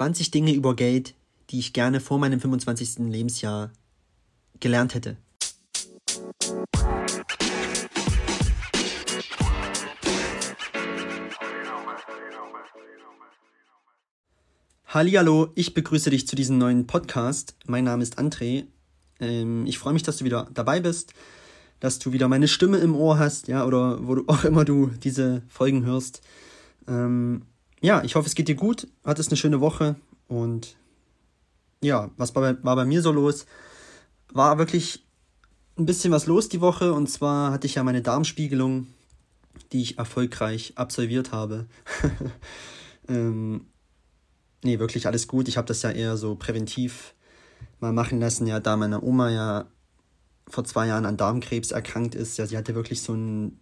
20 Dinge über Geld, die ich gerne vor meinem 25. Lebensjahr gelernt hätte. Hallo, ich begrüße dich zu diesem neuen Podcast. Mein Name ist André. Ähm, ich freue mich, dass du wieder dabei bist, dass du wieder meine Stimme im Ohr hast, ja, oder wo du auch immer du diese Folgen hörst. Ähm, ja, ich hoffe, es geht dir gut. Hattest eine schöne Woche und ja, was war bei, war bei mir so los? War wirklich ein bisschen was los die Woche und zwar hatte ich ja meine Darmspiegelung, die ich erfolgreich absolviert habe. ähm, nee, wirklich alles gut. Ich habe das ja eher so präventiv mal machen lassen, ja, da meine Oma ja vor zwei Jahren an Darmkrebs erkrankt ist. Ja, sie hatte wirklich so einen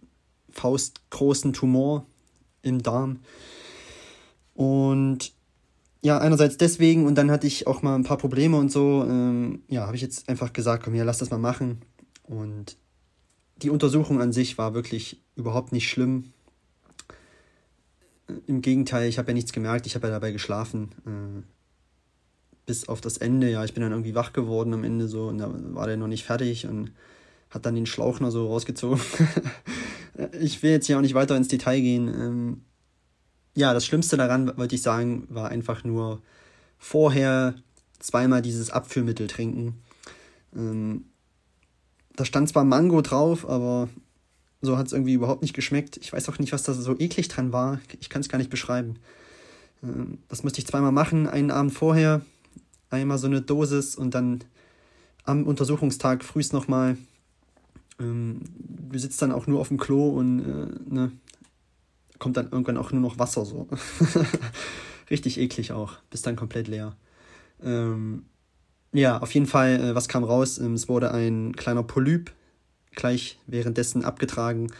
faustgroßen Tumor im Darm. Und ja, einerseits deswegen und dann hatte ich auch mal ein paar Probleme und so. Ähm, ja, habe ich jetzt einfach gesagt, komm hier, lass das mal machen. Und die Untersuchung an sich war wirklich überhaupt nicht schlimm. Im Gegenteil, ich habe ja nichts gemerkt, ich habe ja dabei geschlafen. Äh, bis auf das Ende, ja, ich bin dann irgendwie wach geworden am Ende so und da war der noch nicht fertig und hat dann den Schlauch noch so rausgezogen. ich will jetzt hier auch nicht weiter ins Detail gehen. Ähm, ja, das Schlimmste daran, wollte ich sagen, war einfach nur vorher zweimal dieses Abführmittel trinken. Ähm, da stand zwar Mango drauf, aber so hat es irgendwie überhaupt nicht geschmeckt. Ich weiß auch nicht, was da so eklig dran war. Ich kann es gar nicht beschreiben. Ähm, das musste ich zweimal machen, einen Abend vorher, einmal so eine Dosis und dann am Untersuchungstag frühst nochmal. Ähm, du sitzt dann auch nur auf dem Klo und äh, ne, kommt dann irgendwann auch nur noch Wasser so. Richtig eklig auch, bist dann komplett leer. Ähm, ja, auf jeden Fall, äh, was kam raus? Ähm, es wurde ein kleiner Polyp gleich währenddessen abgetragen.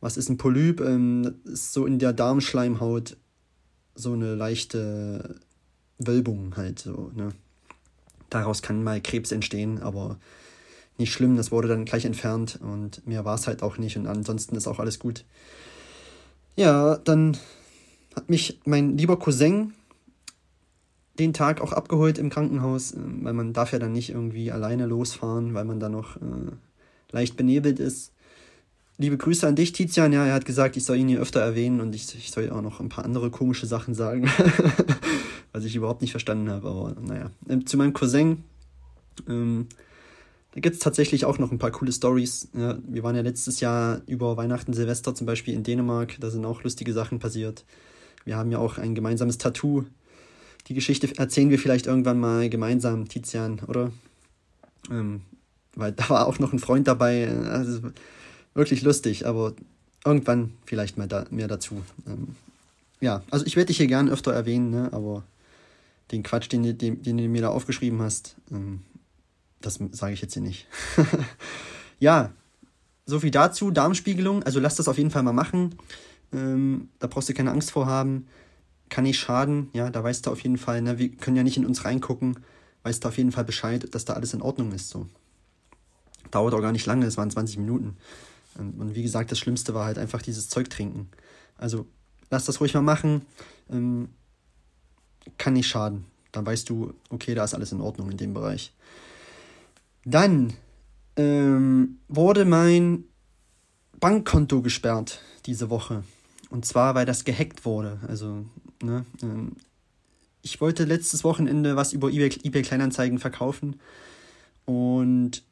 Was ist ein Polyp? Ähm, ist so in der Darmschleimhaut so eine leichte Wölbung halt so, ne? Daraus kann mal Krebs entstehen, aber nicht schlimm, das wurde dann gleich entfernt und mehr war es halt auch nicht und ansonsten ist auch alles gut. Ja, dann hat mich mein lieber Cousin den Tag auch abgeholt im Krankenhaus, äh, weil man darf ja dann nicht irgendwie alleine losfahren, weil man da noch äh, leicht benebelt ist. Liebe Grüße an dich, Tizian. Ja, er hat gesagt, ich soll ihn hier öfter erwähnen und ich, ich soll auch noch ein paar andere komische Sachen sagen, was ich überhaupt nicht verstanden habe. Aber naja, ähm, zu meinem Cousin. Ähm, da gibt es tatsächlich auch noch ein paar coole Stories. Ja, wir waren ja letztes Jahr über Weihnachten, Silvester zum Beispiel in Dänemark. Da sind auch lustige Sachen passiert. Wir haben ja auch ein gemeinsames Tattoo. Die Geschichte erzählen wir vielleicht irgendwann mal gemeinsam, Tizian, oder? Ähm, weil da war auch noch ein Freund dabei. Also wirklich lustig, aber irgendwann vielleicht mal da, mehr dazu. Ähm, ja, also ich werde dich hier gern öfter erwähnen, ne, aber den Quatsch, den, den, den du mir da aufgeschrieben hast, ähm, das sage ich jetzt hier nicht. ja, so viel dazu. Darmspiegelung, also lass das auf jeden Fall mal machen. Ähm, da brauchst du keine Angst vor haben. Kann nicht schaden, ja, da weißt du auf jeden Fall, ne, wir können ja nicht in uns reingucken, weißt du auf jeden Fall Bescheid, dass da alles in Ordnung ist. So. Dauert auch gar nicht lange, es waren 20 Minuten. Und, und wie gesagt, das Schlimmste war halt einfach dieses Zeug trinken. Also lass das ruhig mal machen. Ähm, kann nicht schaden. Dann weißt du, okay, da ist alles in Ordnung in dem Bereich. Dann ähm, wurde mein Bankkonto gesperrt diese Woche. Und zwar, weil das gehackt wurde. Also, ne, ähm, ich wollte letztes Wochenende was über eBay, eBay Kleinanzeigen verkaufen und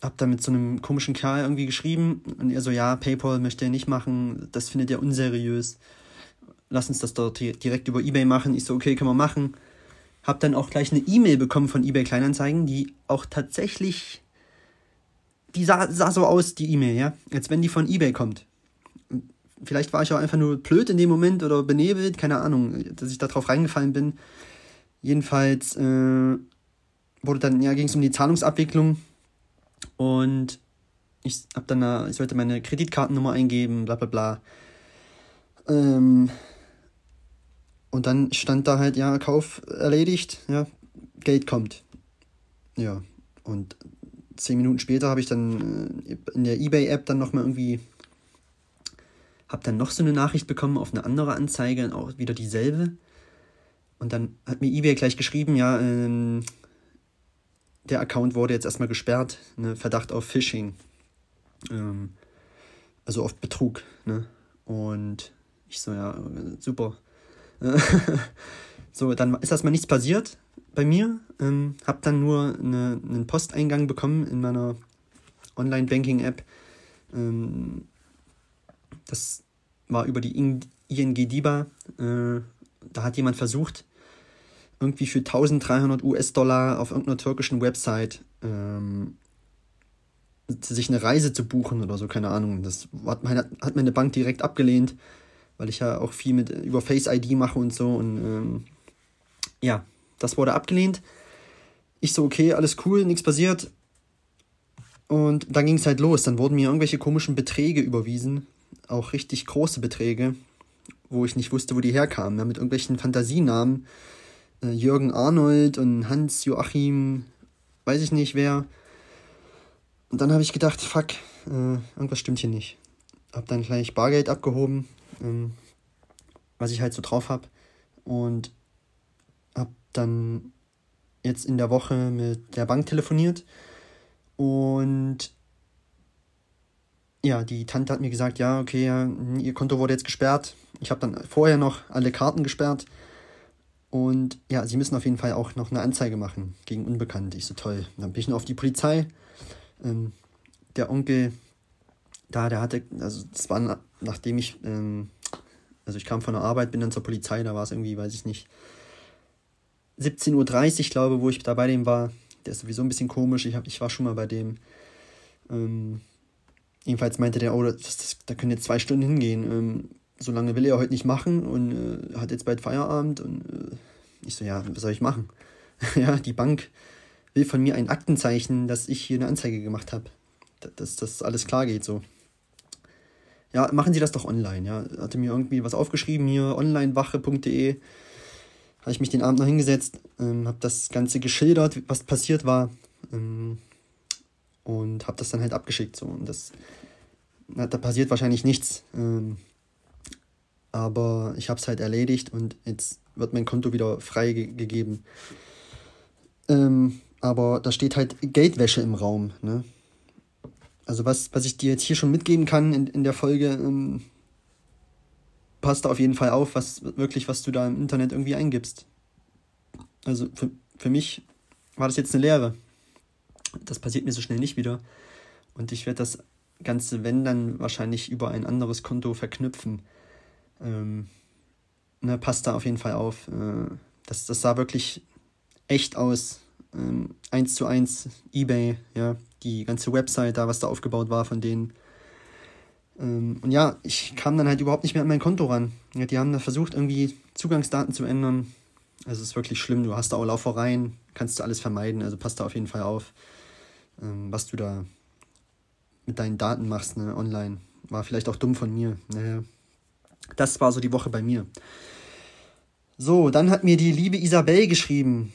hab da mit so einem komischen Kerl irgendwie geschrieben und er so, ja, PayPal möchte er nicht machen, das findet er unseriös. Lass uns das dort direkt über eBay machen. Ich so, okay, können wir machen. Hab dann auch gleich eine E-Mail bekommen von eBay Kleinanzeigen, die auch tatsächlich, die sah, sah so aus, die E-Mail, ja, als wenn die von eBay kommt. Vielleicht war ich auch einfach nur blöd in dem Moment oder benebelt, keine Ahnung, dass ich da drauf reingefallen bin. Jedenfalls äh, wurde dann, ja, ging es um die Zahlungsabwicklung und ich hab dann, da, ich sollte meine Kreditkartennummer eingeben, bla bla bla. Ähm, und dann stand da halt, ja, Kauf erledigt, ja, Geld kommt. Ja, und zehn Minuten später habe ich dann äh, in der eBay-App dann nochmal irgendwie, habe dann noch so eine Nachricht bekommen auf eine andere Anzeige, auch wieder dieselbe. Und dann hat mir eBay gleich geschrieben, ja, ähm, der Account wurde jetzt erstmal gesperrt, ne, Verdacht auf Phishing. Ähm, also auf Betrug, ne? Und ich so, ja, super. so, dann ist erstmal nichts passiert bei mir. Ähm, hab dann nur eine, einen Posteingang bekommen in meiner Online-Banking-App. Ähm, das war über die ING DIBA. Äh, da hat jemand versucht, irgendwie für 1300 US-Dollar auf irgendeiner türkischen Website ähm, sich eine Reise zu buchen oder so, keine Ahnung. Das hat meine, hat meine Bank direkt abgelehnt, weil ich ja auch viel mit über Face ID mache und so. Und ähm, ja, das wurde abgelehnt. Ich so, okay, alles cool, nichts passiert. Und dann ging es halt los. Dann wurden mir irgendwelche komischen Beträge überwiesen. Auch richtig große Beträge, wo ich nicht wusste, wo die herkamen. Ja, mit irgendwelchen Fantasienamen. Äh, Jürgen Arnold und Hans Joachim, weiß ich nicht wer. Und dann habe ich gedacht, fuck, äh, irgendwas stimmt hier nicht. Hab dann gleich Bargeld abgehoben, ähm, was ich halt so drauf habe. Und hab dann jetzt in der Woche mit der Bank telefoniert. Und ja, die Tante hat mir gesagt, ja, okay, ihr Konto wurde jetzt gesperrt. Ich habe dann vorher noch alle Karten gesperrt. Und ja, sie müssen auf jeden Fall auch noch eine Anzeige machen gegen Unbekannte. Ich so toll. Dann bin ich noch auf die Polizei ähm, der Onkel da, der hatte, also das war nachdem ich, ähm, also ich kam von der Arbeit, bin dann zur Polizei, da war es irgendwie, weiß ich nicht, 17.30 Uhr, glaube wo ich da bei dem war. Der ist sowieso ein bisschen komisch. Ich, hab, ich war schon mal bei dem. Ähm, jedenfalls meinte der, oh, das, das, da können jetzt zwei Stunden hingehen. Ähm, so lange will er heute nicht machen und äh, hat jetzt bald Feierabend. Und äh, ich so, ja, was soll ich machen? ja, die Bank will von mir ein Aktenzeichen, dass ich hier eine Anzeige gemacht habe. Dass das alles klar geht so. Ja, machen Sie das doch online, ja. Hatte mir irgendwie was aufgeschrieben hier, onlinewache.de. Habe ich mich den Abend noch hingesetzt, ähm, habe das Ganze geschildert, was passiert war. Ähm, und habe das dann halt abgeschickt. So. Und das, na, da passiert wahrscheinlich nichts. Ähm, aber ich habe es halt erledigt und jetzt wird mein Konto wieder freigegeben. Ähm, aber da steht halt Geldwäsche im Raum. Ne? Also was, was ich dir jetzt hier schon mitgeben kann in, in der Folge, ähm, passt da auf jeden Fall auf, was wirklich, was du da im Internet irgendwie eingibst. Also für, für mich war das jetzt eine Lehre. Das passiert mir so schnell nicht wieder. Und ich werde das Ganze, wenn dann, wahrscheinlich über ein anderes Konto verknüpfen. Ähm, ne, passt da auf jeden Fall auf. Äh, das, das sah wirklich echt aus ähm, 1 zu 1 eBay, ja, die ganze Website da, was da aufgebaut war von denen. Ähm, und ja, ich kam dann halt überhaupt nicht mehr an mein Konto ran. Ja, die haben da versucht, irgendwie Zugangsdaten zu ändern. Also es ist wirklich schlimm. Du hast da auch Laufereien, kannst du alles vermeiden. Also passt da auf jeden Fall auf, ähm, was du da mit deinen Daten machst, ne, online. War vielleicht auch dumm von mir. Naja. Das war so die Woche bei mir. So, dann hat mir die liebe Isabel geschrieben.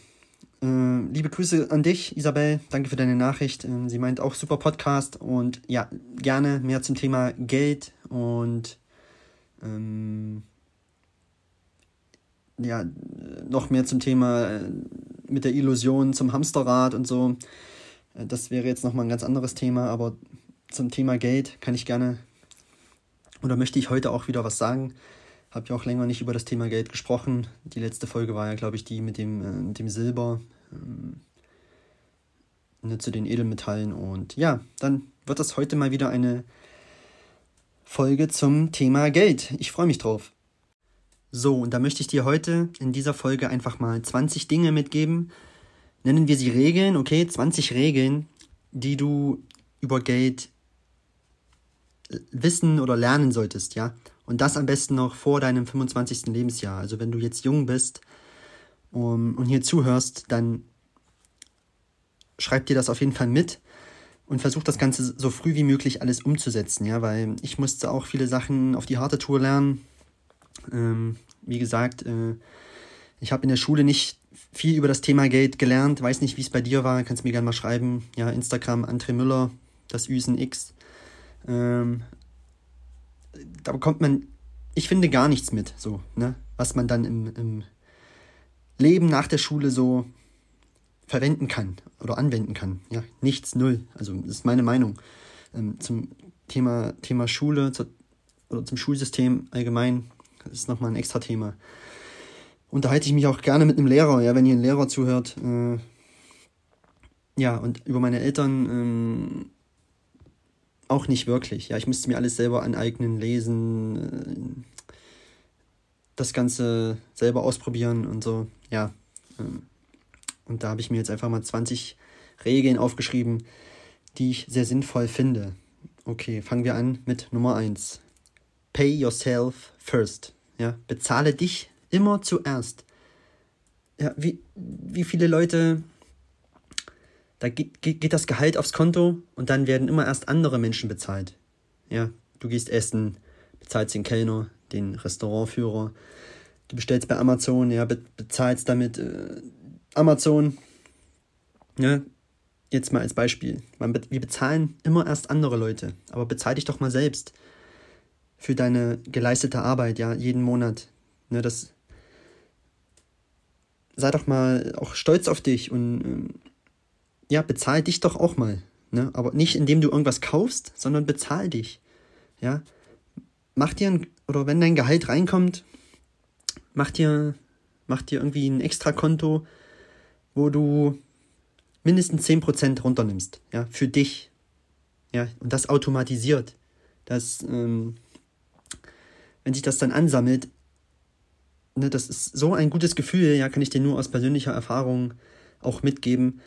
Äh, liebe Grüße an dich, Isabel. Danke für deine Nachricht. Äh, sie meint auch super Podcast und ja, gerne mehr zum Thema Geld und ähm, ja, noch mehr zum Thema äh, mit der Illusion zum Hamsterrad und so. Äh, das wäre jetzt nochmal ein ganz anderes Thema, aber zum Thema Geld kann ich gerne oder möchte ich heute auch wieder was sagen. Habe ja auch länger nicht über das Thema Geld gesprochen. Die letzte Folge war ja, glaube ich, die mit dem, äh, mit dem Silber, ähm, ne, zu den Edelmetallen. Und ja, dann wird das heute mal wieder eine Folge zum Thema Geld. Ich freue mich drauf. So, und da möchte ich dir heute in dieser Folge einfach mal 20 Dinge mitgeben. Nennen wir sie Regeln, okay? 20 Regeln, die du über Geld wissen oder lernen solltest, ja? Und das am besten noch vor deinem 25. Lebensjahr. Also wenn du jetzt jung bist um, und hier zuhörst, dann schreib dir das auf jeden Fall mit und versuch das Ganze so früh wie möglich alles umzusetzen, ja, weil ich musste auch viele Sachen auf die harte Tour lernen. Ähm, wie gesagt, äh, ich habe in der Schule nicht viel über das Thema Geld gelernt, weiß nicht, wie es bei dir war, kannst mir gerne mal schreiben. Ja, Instagram, André Müller, das Üsen X. Ähm, da bekommt man, ich finde, gar nichts mit, so, ne? Was man dann im, im, Leben nach der Schule so verwenden kann oder anwenden kann. Ja, nichts, null. Also das ist meine Meinung ähm, zum Thema, Thema Schule zu, oder zum Schulsystem allgemein. Das ist nochmal ein extra Thema. Unterhalte ich mich auch gerne mit einem Lehrer, ja, wenn ihr ein Lehrer zuhört. Äh, ja, und über meine Eltern ähm, auch nicht wirklich. Ja, ich müsste mir alles selber aneignen, lesen, äh, das Ganze selber ausprobieren und so. Ja. Ähm, und da habe ich mir jetzt einfach mal 20 Regeln aufgeschrieben, die ich sehr sinnvoll finde. Okay, fangen wir an mit Nummer 1. Pay yourself first. Ja, bezahle dich immer zuerst. Ja, wie, wie viele Leute, da geht, geht das Gehalt aufs Konto und dann werden immer erst andere Menschen bezahlt. Ja, du gehst essen, bezahlst den Kellner, den Restaurantführer, du bestellst bei Amazon, ja, bezahlst damit äh, Amazon. Ja, jetzt mal als Beispiel. Man, wir bezahlen immer erst andere Leute, aber bezahl dich doch mal selbst für deine geleistete Arbeit, ja, jeden Monat. Ne, das sei doch mal auch stolz auf dich und ähm, ja, bezahl dich doch auch mal. Ne? Aber nicht indem du irgendwas kaufst, sondern bezahl dich. Ja. Mach dir ein, oder wenn dein Gehalt reinkommt, mach dir, mach dir irgendwie ein Extrakonto, wo du mindestens 10% runternimmst, ja, für dich. Ja, und das automatisiert. Das, ähm, wenn sich das dann ansammelt, ne, das ist so ein gutes Gefühl, ja, kann ich dir nur aus persönlicher Erfahrung auch mitgeben.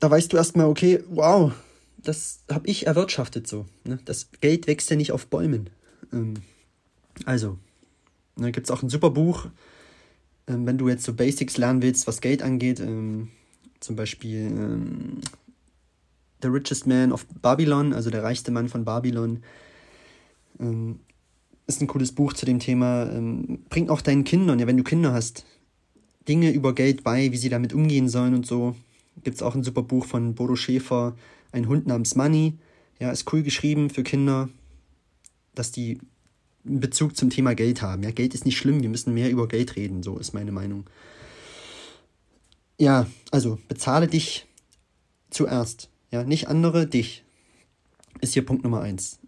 Da weißt du erstmal, okay, wow, das habe ich erwirtschaftet so. Ne? Das Geld wächst ja nicht auf Bäumen. Ähm, also, da gibt es auch ein super Buch, ähm, wenn du jetzt so Basics lernen willst, was Geld angeht. Ähm, zum Beispiel ähm, The Richest Man of Babylon, also der reichste Mann von Babylon. Ähm, ist ein cooles Buch zu dem Thema. Ähm, bringt auch deinen Kindern, ja, wenn du Kinder hast, Dinge über Geld bei, wie sie damit umgehen sollen und so. Gibt es auch ein super Buch von Bodo Schäfer, Ein Hund namens Money. Ja, ist cool geschrieben für Kinder, dass die einen Bezug zum Thema Geld haben. Ja, Geld ist nicht schlimm, wir müssen mehr über Geld reden, so ist meine Meinung. Ja, also bezahle dich zuerst. Ja, nicht andere, dich. Ist hier Punkt Nummer eins.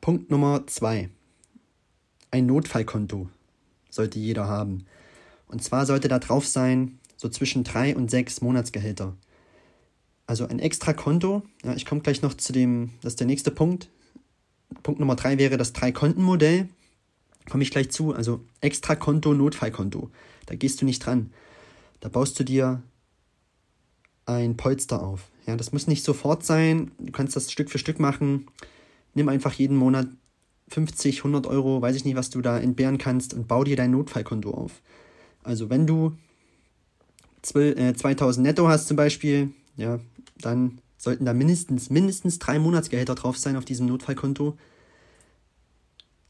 Punkt Nummer zwei. Ein Notfallkonto sollte jeder haben. Und zwar sollte da drauf sein, so zwischen drei und sechs Monatsgehälter. Also ein extra Konto. Ja, ich komme gleich noch zu dem, das ist der nächste Punkt. Punkt Nummer drei wäre das Drei-Konten-Modell. Komme ich gleich zu. Also extra Konto, Notfallkonto. Da gehst du nicht dran. Da baust du dir ein Polster auf. Ja, das muss nicht sofort sein. Du kannst das Stück für Stück machen. Nimm einfach jeden Monat 50, 100 Euro, weiß ich nicht, was du da entbehren kannst und bau dir dein Notfallkonto auf. Also wenn du 12, äh, 2000 netto hast zum Beispiel, ja, dann sollten da mindestens, mindestens drei Monatsgehälter drauf sein auf diesem Notfallkonto.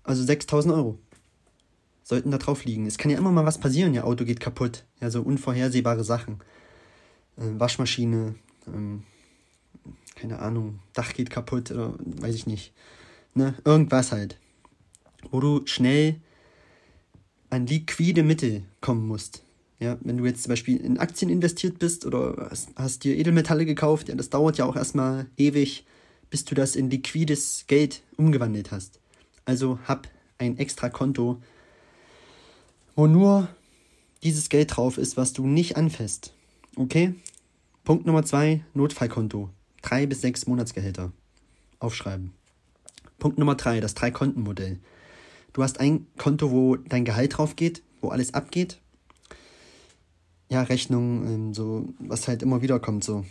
Also 6000 Euro sollten da drauf liegen. Es kann ja immer mal was passieren, ja, Auto geht kaputt, ja, so unvorhersehbare Sachen. Äh, Waschmaschine, ähm, keine Ahnung, Dach geht kaputt oder weiß ich nicht. Ne, irgendwas halt. Wo du schnell an liquide Mittel kommen musst. Ja, wenn du jetzt zum Beispiel in Aktien investiert bist oder hast, hast dir Edelmetalle gekauft, ja, das dauert ja auch erstmal ewig, bis du das in liquides Geld umgewandelt hast. Also hab ein extra Konto, wo nur dieses Geld drauf ist, was du nicht anfasst. Okay? Punkt Nummer zwei, Notfallkonto. Drei bis sechs Monatsgehälter. Aufschreiben. Punkt Nummer drei, das Drei-Konten-Modell. Du hast ein Konto, wo dein Gehalt drauf geht, wo alles abgeht ja, Rechnung, ähm, so, was halt immer wieder kommt, so.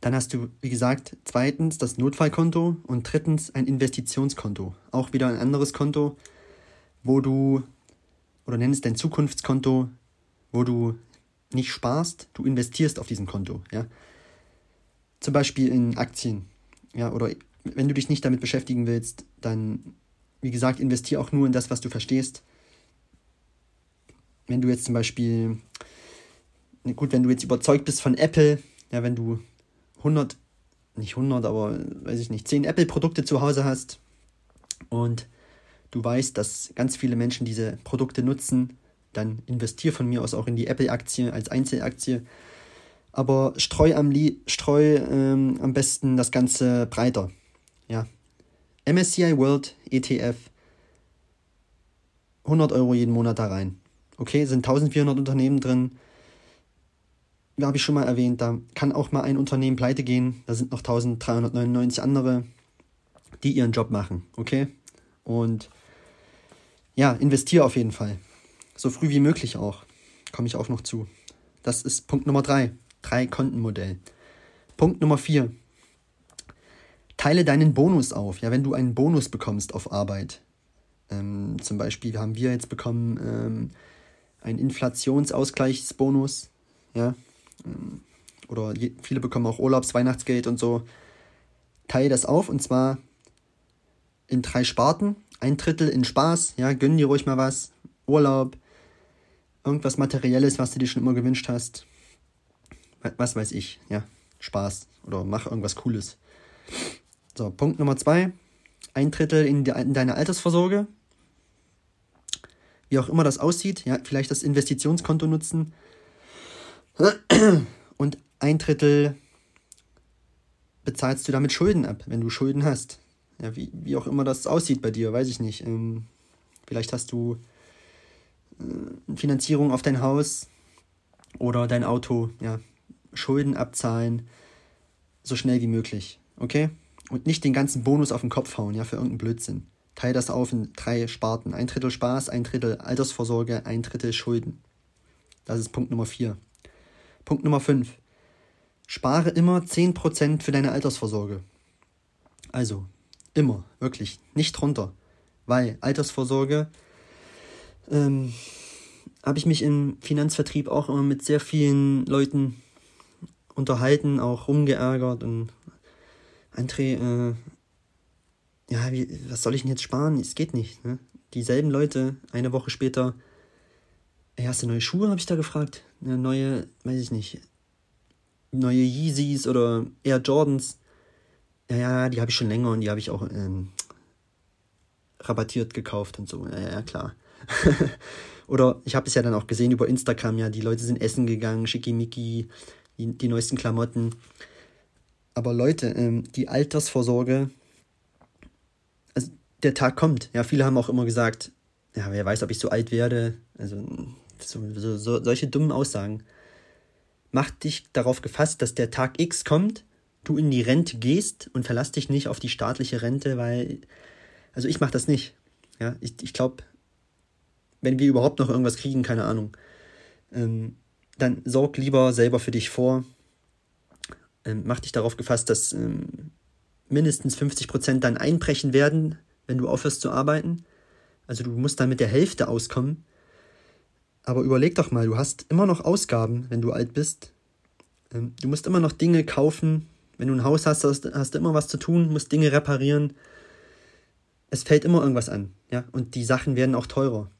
Dann hast du, wie gesagt, zweitens das Notfallkonto und drittens ein Investitionskonto. Auch wieder ein anderes Konto, wo du, oder nenn es dein Zukunftskonto, wo du nicht sparst, du investierst auf diesem Konto, ja. Zum Beispiel in Aktien, ja, oder wenn du dich nicht damit beschäftigen willst, dann, wie gesagt, investier auch nur in das, was du verstehst. Wenn du jetzt zum Beispiel gut, wenn du jetzt überzeugt bist von Apple, ja, wenn du 100, nicht 100, aber weiß ich nicht, 10 Apple-Produkte zu Hause hast und du weißt, dass ganz viele Menschen diese Produkte nutzen dann investier von mir aus auch in die Apple-Aktie als Einzelaktie. Aber streu am, streu, ähm, am besten das Ganze breiter. Ja. MSCI World ETF 100 Euro jeden Monat da rein. Okay, sind 1400 Unternehmen drin. Habe ich schon mal erwähnt, da kann auch mal ein Unternehmen pleite gehen. Da sind noch 1399 andere, die ihren Job machen. Okay? Und ja, investiere auf jeden Fall. So früh wie möglich auch. Komme ich auch noch zu. Das ist Punkt Nummer drei. Drei-Konten-Modell. Punkt Nummer vier. Teile deinen Bonus auf. Ja, wenn du einen Bonus bekommst auf Arbeit. Ähm, zum Beispiel haben wir jetzt bekommen ähm, einen Inflationsausgleichsbonus. Ja. Ähm, oder je, viele bekommen auch Urlaubs-, Weihnachtsgeld und so. Teile das auf und zwar in drei Sparten. Ein Drittel in Spaß, ja, gönn dir ruhig mal was. Urlaub, irgendwas Materielles, was du dir schon immer gewünscht hast. Was weiß ich, ja, Spaß oder mach irgendwas Cooles. So, Punkt Nummer zwei. Ein Drittel in, de in deine Altersvorsorge. Wie auch immer das aussieht, ja, vielleicht das Investitionskonto nutzen. Und ein Drittel bezahlst du damit Schulden ab, wenn du Schulden hast. Ja, wie, wie auch immer das aussieht bei dir, weiß ich nicht. Ähm, vielleicht hast du äh, Finanzierung auf dein Haus oder dein Auto, ja, Schulden abzahlen, so schnell wie möglich, okay? Und nicht den ganzen Bonus auf den Kopf hauen, ja, für irgendeinen Blödsinn. Teil das auf in drei Sparten. Ein Drittel Spaß, ein Drittel Altersvorsorge, ein Drittel Schulden. Das ist Punkt Nummer vier. Punkt Nummer fünf. Spare immer 10% für deine Altersvorsorge. Also, immer, wirklich, nicht drunter. Weil Altersvorsorge ähm, habe ich mich im Finanzvertrieb auch immer mit sehr vielen Leuten unterhalten, auch rumgeärgert und André, äh, ja, wie, was soll ich denn jetzt sparen? Es geht nicht. Ne? Dieselben Leute, eine Woche später, hast du neue Schuhe, habe ich da gefragt. Eine neue, weiß ich nicht, neue Yeezys oder Air Jordans. Ja, ja, die habe ich schon länger und die habe ich auch ähm, rabattiert gekauft und so. Ja, ja, klar. Oder ich habe es ja dann auch gesehen über Instagram, ja, die Leute sind essen gegangen, schickimicki, die, die neuesten Klamotten. Aber Leute, ähm, die Altersvorsorge, also der Tag kommt. Ja, viele haben auch immer gesagt, ja, wer weiß, ob ich so alt werde. Also so, so, so, solche dummen Aussagen. Mach dich darauf gefasst, dass der Tag X kommt, du in die Rente gehst und verlass dich nicht auf die staatliche Rente, weil, also ich mache das nicht. Ja, ich, ich glaube, wenn wir überhaupt noch irgendwas kriegen, keine Ahnung, ähm, dann sorg lieber selber für dich vor. Ähm, mach dich darauf gefasst, dass ähm, mindestens 50 Prozent dann einbrechen werden, wenn du aufhörst zu arbeiten. Also du musst dann mit der Hälfte auskommen. Aber überleg doch mal, du hast immer noch Ausgaben, wenn du alt bist. Ähm, du musst immer noch Dinge kaufen. Wenn du ein Haus hast, hast, hast du immer was zu tun, musst Dinge reparieren. Es fällt immer irgendwas an, ja. Und die Sachen werden auch teurer.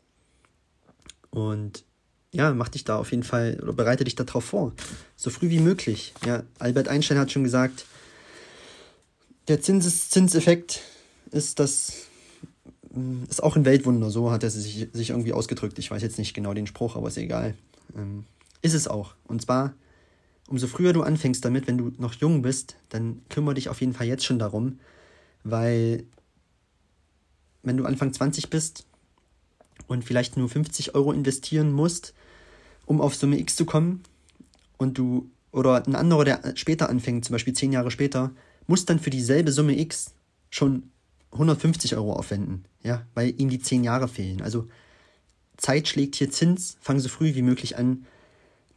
Und ja, mach dich da auf jeden Fall oder bereite dich darauf vor. So früh wie möglich. Ja, Albert Einstein hat schon gesagt, der Zinseffekt ist das ist auch ein Weltwunder, so hat er sich, sich irgendwie ausgedrückt. Ich weiß jetzt nicht genau den Spruch, aber ist egal. Ähm, ist es auch. Und zwar, umso früher du anfängst damit, wenn du noch jung bist, dann kümmere dich auf jeden Fall jetzt schon darum, weil wenn du Anfang 20 bist, und vielleicht nur 50 Euro investieren musst, um auf Summe X zu kommen und du oder ein anderer, der später anfängt, zum Beispiel 10 Jahre später, muss dann für dieselbe Summe X schon 150 Euro aufwenden, ja, weil ihm die 10 Jahre fehlen. Also Zeit schlägt hier Zins, fang so früh wie möglich an,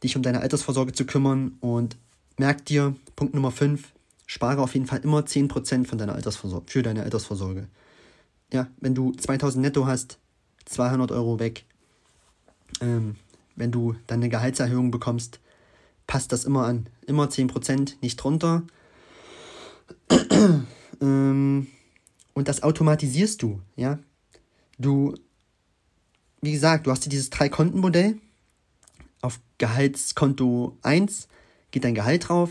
dich um deine Altersvorsorge zu kümmern und merk dir, Punkt Nummer 5, spare auf jeden Fall immer 10% von deiner Altersvorsorge, für deine Altersvorsorge. Ja, wenn du 2000 netto hast, 200 Euro weg. Ähm, wenn du dann eine Gehaltserhöhung bekommst, passt das immer an. Immer 10%, nicht drunter. ähm, und das automatisierst du, ja. Du, wie gesagt, du hast hier dieses Drei-Konten-Modell. Auf Gehaltskonto 1 geht dein Gehalt drauf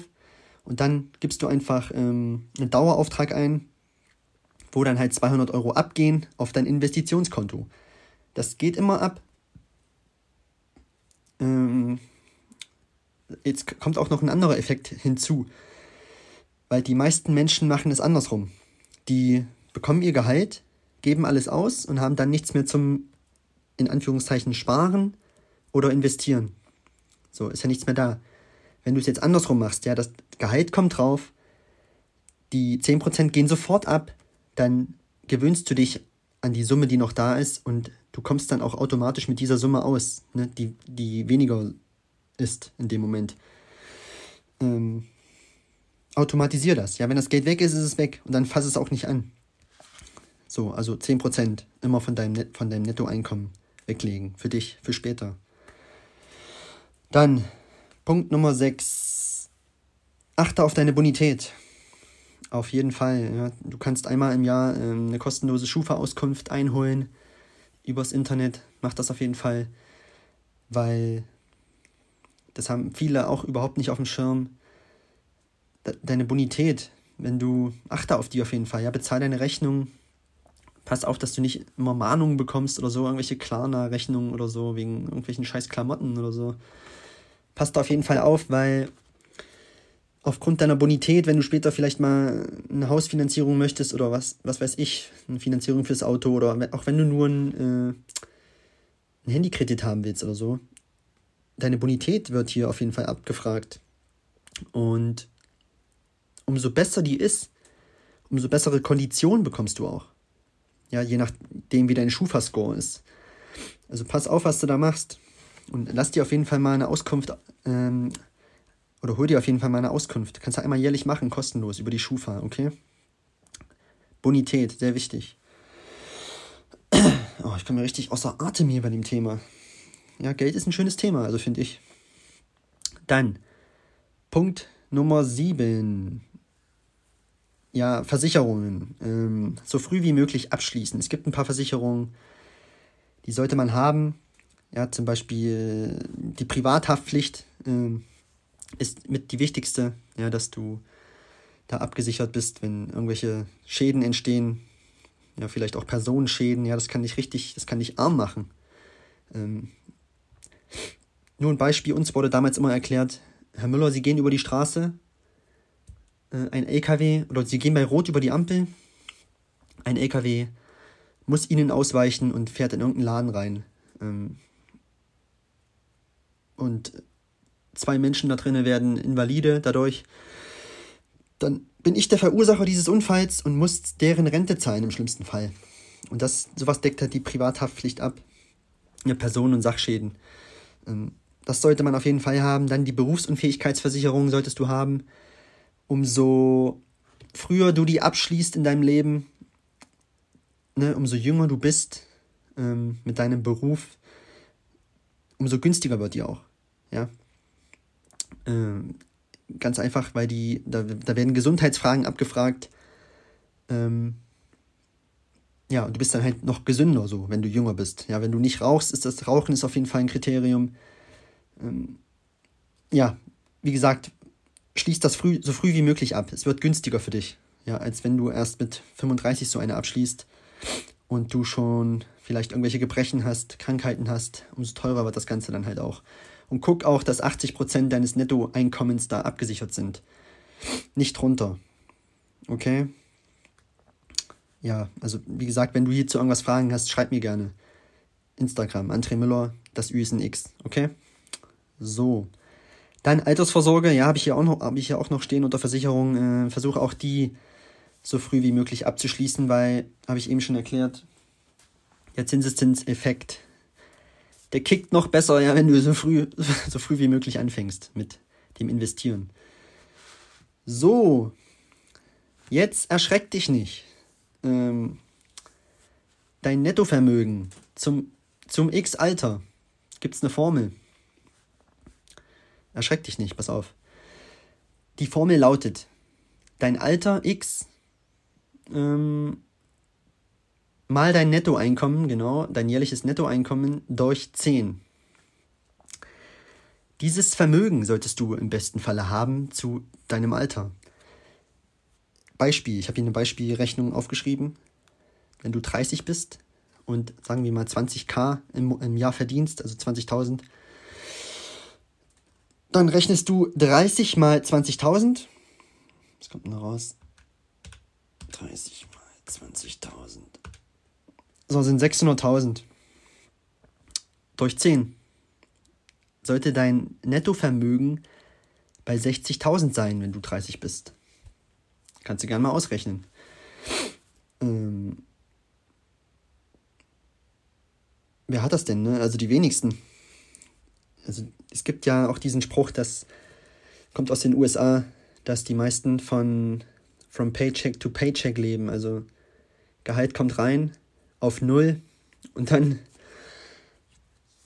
und dann gibst du einfach ähm, einen Dauerauftrag ein, wo dann halt 200 Euro abgehen auf dein Investitionskonto. Das geht immer ab. ähm, jetzt kommt auch noch ein anderer Effekt hinzu. Weil die meisten Menschen machen es andersrum. Die bekommen ihr Gehalt, geben alles aus und haben dann nichts mehr zum, in Anführungszeichen, sparen oder investieren. So, ist ja nichts mehr da. Wenn du es jetzt andersrum machst, ja, das Gehalt kommt drauf, die 10% gehen sofort ab, dann gewöhnst du dich an die Summe, die noch da ist und du kommst dann auch automatisch mit dieser Summe aus, ne, die, die weniger ist in dem Moment. Ähm, automatisier das. Ja, wenn das Geld weg ist, ist es weg und dann fass es auch nicht an. So, also 10% immer von deinem, von deinem Nettoeinkommen weglegen. Für dich, für später. Dann Punkt Nummer 6. Achte auf deine Bonität. Auf jeden Fall. Ja. Du kannst einmal im Jahr ähm, eine kostenlose Schufa-Auskunft einholen übers Internet. Mach das auf jeden Fall, weil das haben viele auch überhaupt nicht auf dem Schirm. Deine Bonität, wenn du, achte auf die auf jeden Fall, ja, bezahl deine Rechnung. Pass auf, dass du nicht immer Mahnungen bekommst oder so, irgendwelche Klarna-Rechnungen oder so, wegen irgendwelchen scheiß Klamotten oder so. Pass da auf jeden Fall auf, weil aufgrund deiner Bonität, wenn du später vielleicht mal eine Hausfinanzierung möchtest oder was, was weiß ich, eine Finanzierung fürs Auto oder auch wenn du nur ein, äh, einen Handykredit haben willst oder so, deine Bonität wird hier auf jeden Fall abgefragt. Und umso besser die ist, umso bessere Konditionen bekommst du auch. Ja, je nachdem, wie dein Schufa-Score ist. Also pass auf, was du da machst. Und lass dir auf jeden Fall mal eine Auskunft ähm, oder hol dir auf jeden Fall mal eine Auskunft. Kannst du einmal jährlich machen, kostenlos, über die Schufa, okay? Bonität, sehr wichtig. Oh, ich komme mir richtig außer Atem hier bei dem Thema. Ja, Geld ist ein schönes Thema, also finde ich. Dann, Punkt Nummer 7. Ja, Versicherungen. Ähm, so früh wie möglich abschließen. Es gibt ein paar Versicherungen, die sollte man haben. Ja, zum Beispiel die Privathaftpflicht. Ähm, ist mit die wichtigste, ja, dass du da abgesichert bist, wenn irgendwelche Schäden entstehen, ja, vielleicht auch Personenschäden, ja, das kann dich richtig, das kann dich arm machen. Ähm, nur ein Beispiel, uns wurde damals immer erklärt, Herr Müller, Sie gehen über die Straße, äh, ein LKW, oder Sie gehen bei Rot über die Ampel, ein LKW muss Ihnen ausweichen und fährt in irgendeinen Laden rein. Ähm, und zwei Menschen da drinnen werden invalide dadurch, dann bin ich der Verursacher dieses Unfalls und muss deren Rente zahlen im schlimmsten Fall. Und das, sowas deckt halt die Privathaftpflicht ab. Ja, Personen- und Sachschäden. Ähm, das sollte man auf jeden Fall haben. Dann die Berufsunfähigkeitsversicherung solltest du haben. Umso früher du die abschließt in deinem Leben, ne, umso jünger du bist ähm, mit deinem Beruf, umso günstiger wird die auch. Ja, ähm, ganz einfach, weil die, da, da werden Gesundheitsfragen abgefragt. Ähm, ja, und du bist dann halt noch gesünder, so, wenn du jünger bist. Ja, wenn du nicht rauchst, ist das Rauchen ist auf jeden Fall ein Kriterium. Ähm, ja, wie gesagt, schließ das früh, so früh wie möglich ab. Es wird günstiger für dich, ja, als wenn du erst mit 35 so eine abschließt und du schon vielleicht irgendwelche Gebrechen hast, Krankheiten hast. Umso teurer wird das Ganze dann halt auch. Und guck auch, dass 80% deines Nettoeinkommens da abgesichert sind. Nicht drunter. Okay? Ja, also wie gesagt, wenn du hierzu irgendwas Fragen hast, schreib mir gerne. Instagram, André Müller, das Ü ist ein X, okay? So. Dann Altersvorsorge, ja, habe ich hier auch noch, habe ich hier auch noch stehen unter Versicherung. Äh, Versuche auch die so früh wie möglich abzuschließen, weil, habe ich eben schon erklärt, der Zinseszinseffekt der kickt noch besser, ja, wenn du so früh, so früh wie möglich anfängst mit dem Investieren. So, jetzt erschreck dich nicht. Ähm, dein Nettovermögen zum, zum X-Alter gibt es eine Formel. Erschreck dich nicht, pass auf. Die Formel lautet, dein Alter X ähm, mal dein Nettoeinkommen, genau, dein jährliches Nettoeinkommen durch 10. Dieses Vermögen solltest du im besten Falle haben zu deinem Alter. Beispiel, ich habe hier eine Beispielrechnung aufgeschrieben. Wenn du 30 bist und sagen wir mal 20k im, im Jahr verdienst, also 20.000, Dann rechnest du 30 mal 20.000. Was kommt denn raus? 30 mal 20.000. So sind 600.000. Durch 10 sollte dein Nettovermögen bei 60.000 sein, wenn du 30 bist. Kannst du gerne mal ausrechnen. Ähm, wer hat das denn, ne? Also die wenigsten. Also es gibt ja auch diesen Spruch, das kommt aus den USA, dass die meisten von from Paycheck to Paycheck leben. Also Gehalt kommt rein auf Null und dann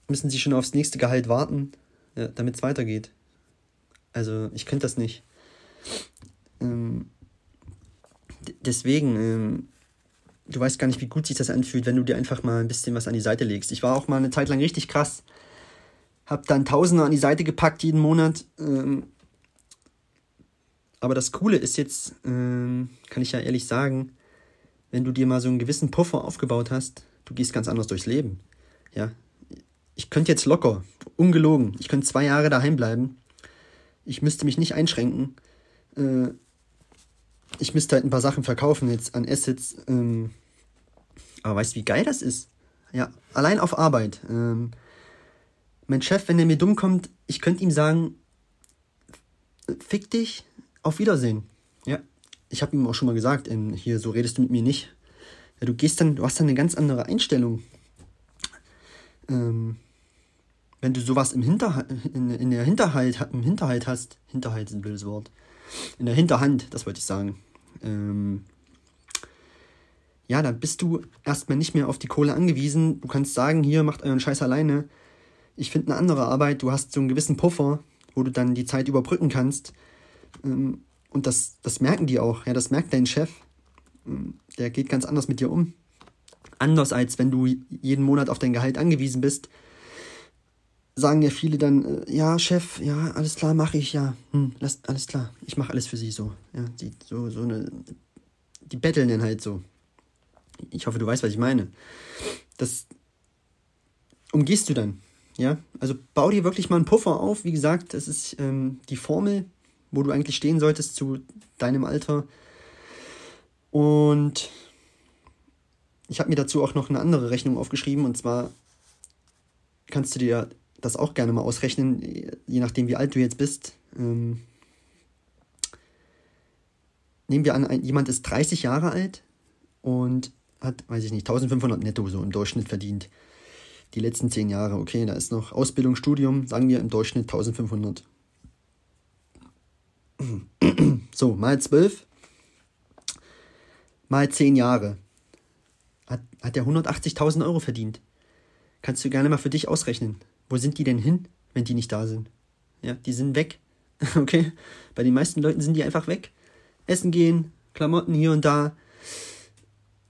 müssen sie schon aufs nächste Gehalt warten, ja, damit es weitergeht. Also ich könnte das nicht. Ähm, deswegen, ähm, du weißt gar nicht, wie gut sich das anfühlt, wenn du dir einfach mal ein bisschen was an die Seite legst. Ich war auch mal eine Zeit lang richtig krass. Hab dann Tausende an die Seite gepackt jeden Monat. Ähm, aber das Coole ist jetzt, ähm, kann ich ja ehrlich sagen, wenn du dir mal so einen gewissen Puffer aufgebaut hast, du gehst ganz anders durchs Leben. Ja. Ich könnte jetzt locker, ungelogen, ich könnte zwei Jahre daheim bleiben. Ich müsste mich nicht einschränken. Äh, ich müsste halt ein paar Sachen verkaufen jetzt an Assets. Ähm, aber weißt du, wie geil das ist? Ja, allein auf Arbeit. Ähm, mein Chef, wenn er mir dumm kommt, ich könnte ihm sagen, fick dich, auf Wiedersehen. Ja, ich habe ihm auch schon mal gesagt, ähm, hier, so redest du mit mir nicht. Ja, du gehst dann, du hast dann eine ganz andere Einstellung. Ähm, wenn du sowas im Hinterhalt, in, in der Hinterhalt, im Hinterhalt hast, Hinterhalt ist ein blödes Wort, in der Hinterhand, das wollte ich sagen, ähm, ja, dann bist du erstmal nicht mehr auf die Kohle angewiesen. Du kannst sagen, hier, macht euren Scheiß alleine. Ich finde eine andere Arbeit. Du hast so einen gewissen Puffer, wo du dann die Zeit überbrücken kannst. Ähm, und das, das merken die auch. Ja, das merkt dein Chef. Ähm, der geht ganz anders mit dir um. Anders als wenn du jeden Monat auf dein Gehalt angewiesen bist. Sagen ja viele dann, äh, ja, Chef, ja, alles klar, mache ich, ja. Hm, lass, alles klar, ich mache alles für sie so. Ja, die, so, so eine, die betteln dann halt so. Ich hoffe, du weißt, was ich meine. Das umgehst du dann. Ja, also bau dir wirklich mal einen Puffer auf. Wie gesagt, das ist ähm, die Formel, wo du eigentlich stehen solltest zu deinem Alter. Und ich habe mir dazu auch noch eine andere Rechnung aufgeschrieben. Und zwar kannst du dir das auch gerne mal ausrechnen, je nachdem, wie alt du jetzt bist. Ähm, nehmen wir an, jemand ist 30 Jahre alt und hat, weiß ich nicht, 1500 netto so im Durchschnitt verdient. Die letzten 10 Jahre, okay, da ist noch Ausbildung, Studium, sagen wir im Durchschnitt 1500. So, mal 12, mal 10 Jahre. Hat, hat er 180.000 Euro verdient. Kannst du gerne mal für dich ausrechnen. Wo sind die denn hin, wenn die nicht da sind? Ja, die sind weg. Okay? Bei den meisten Leuten sind die einfach weg. Essen gehen, Klamotten hier und da.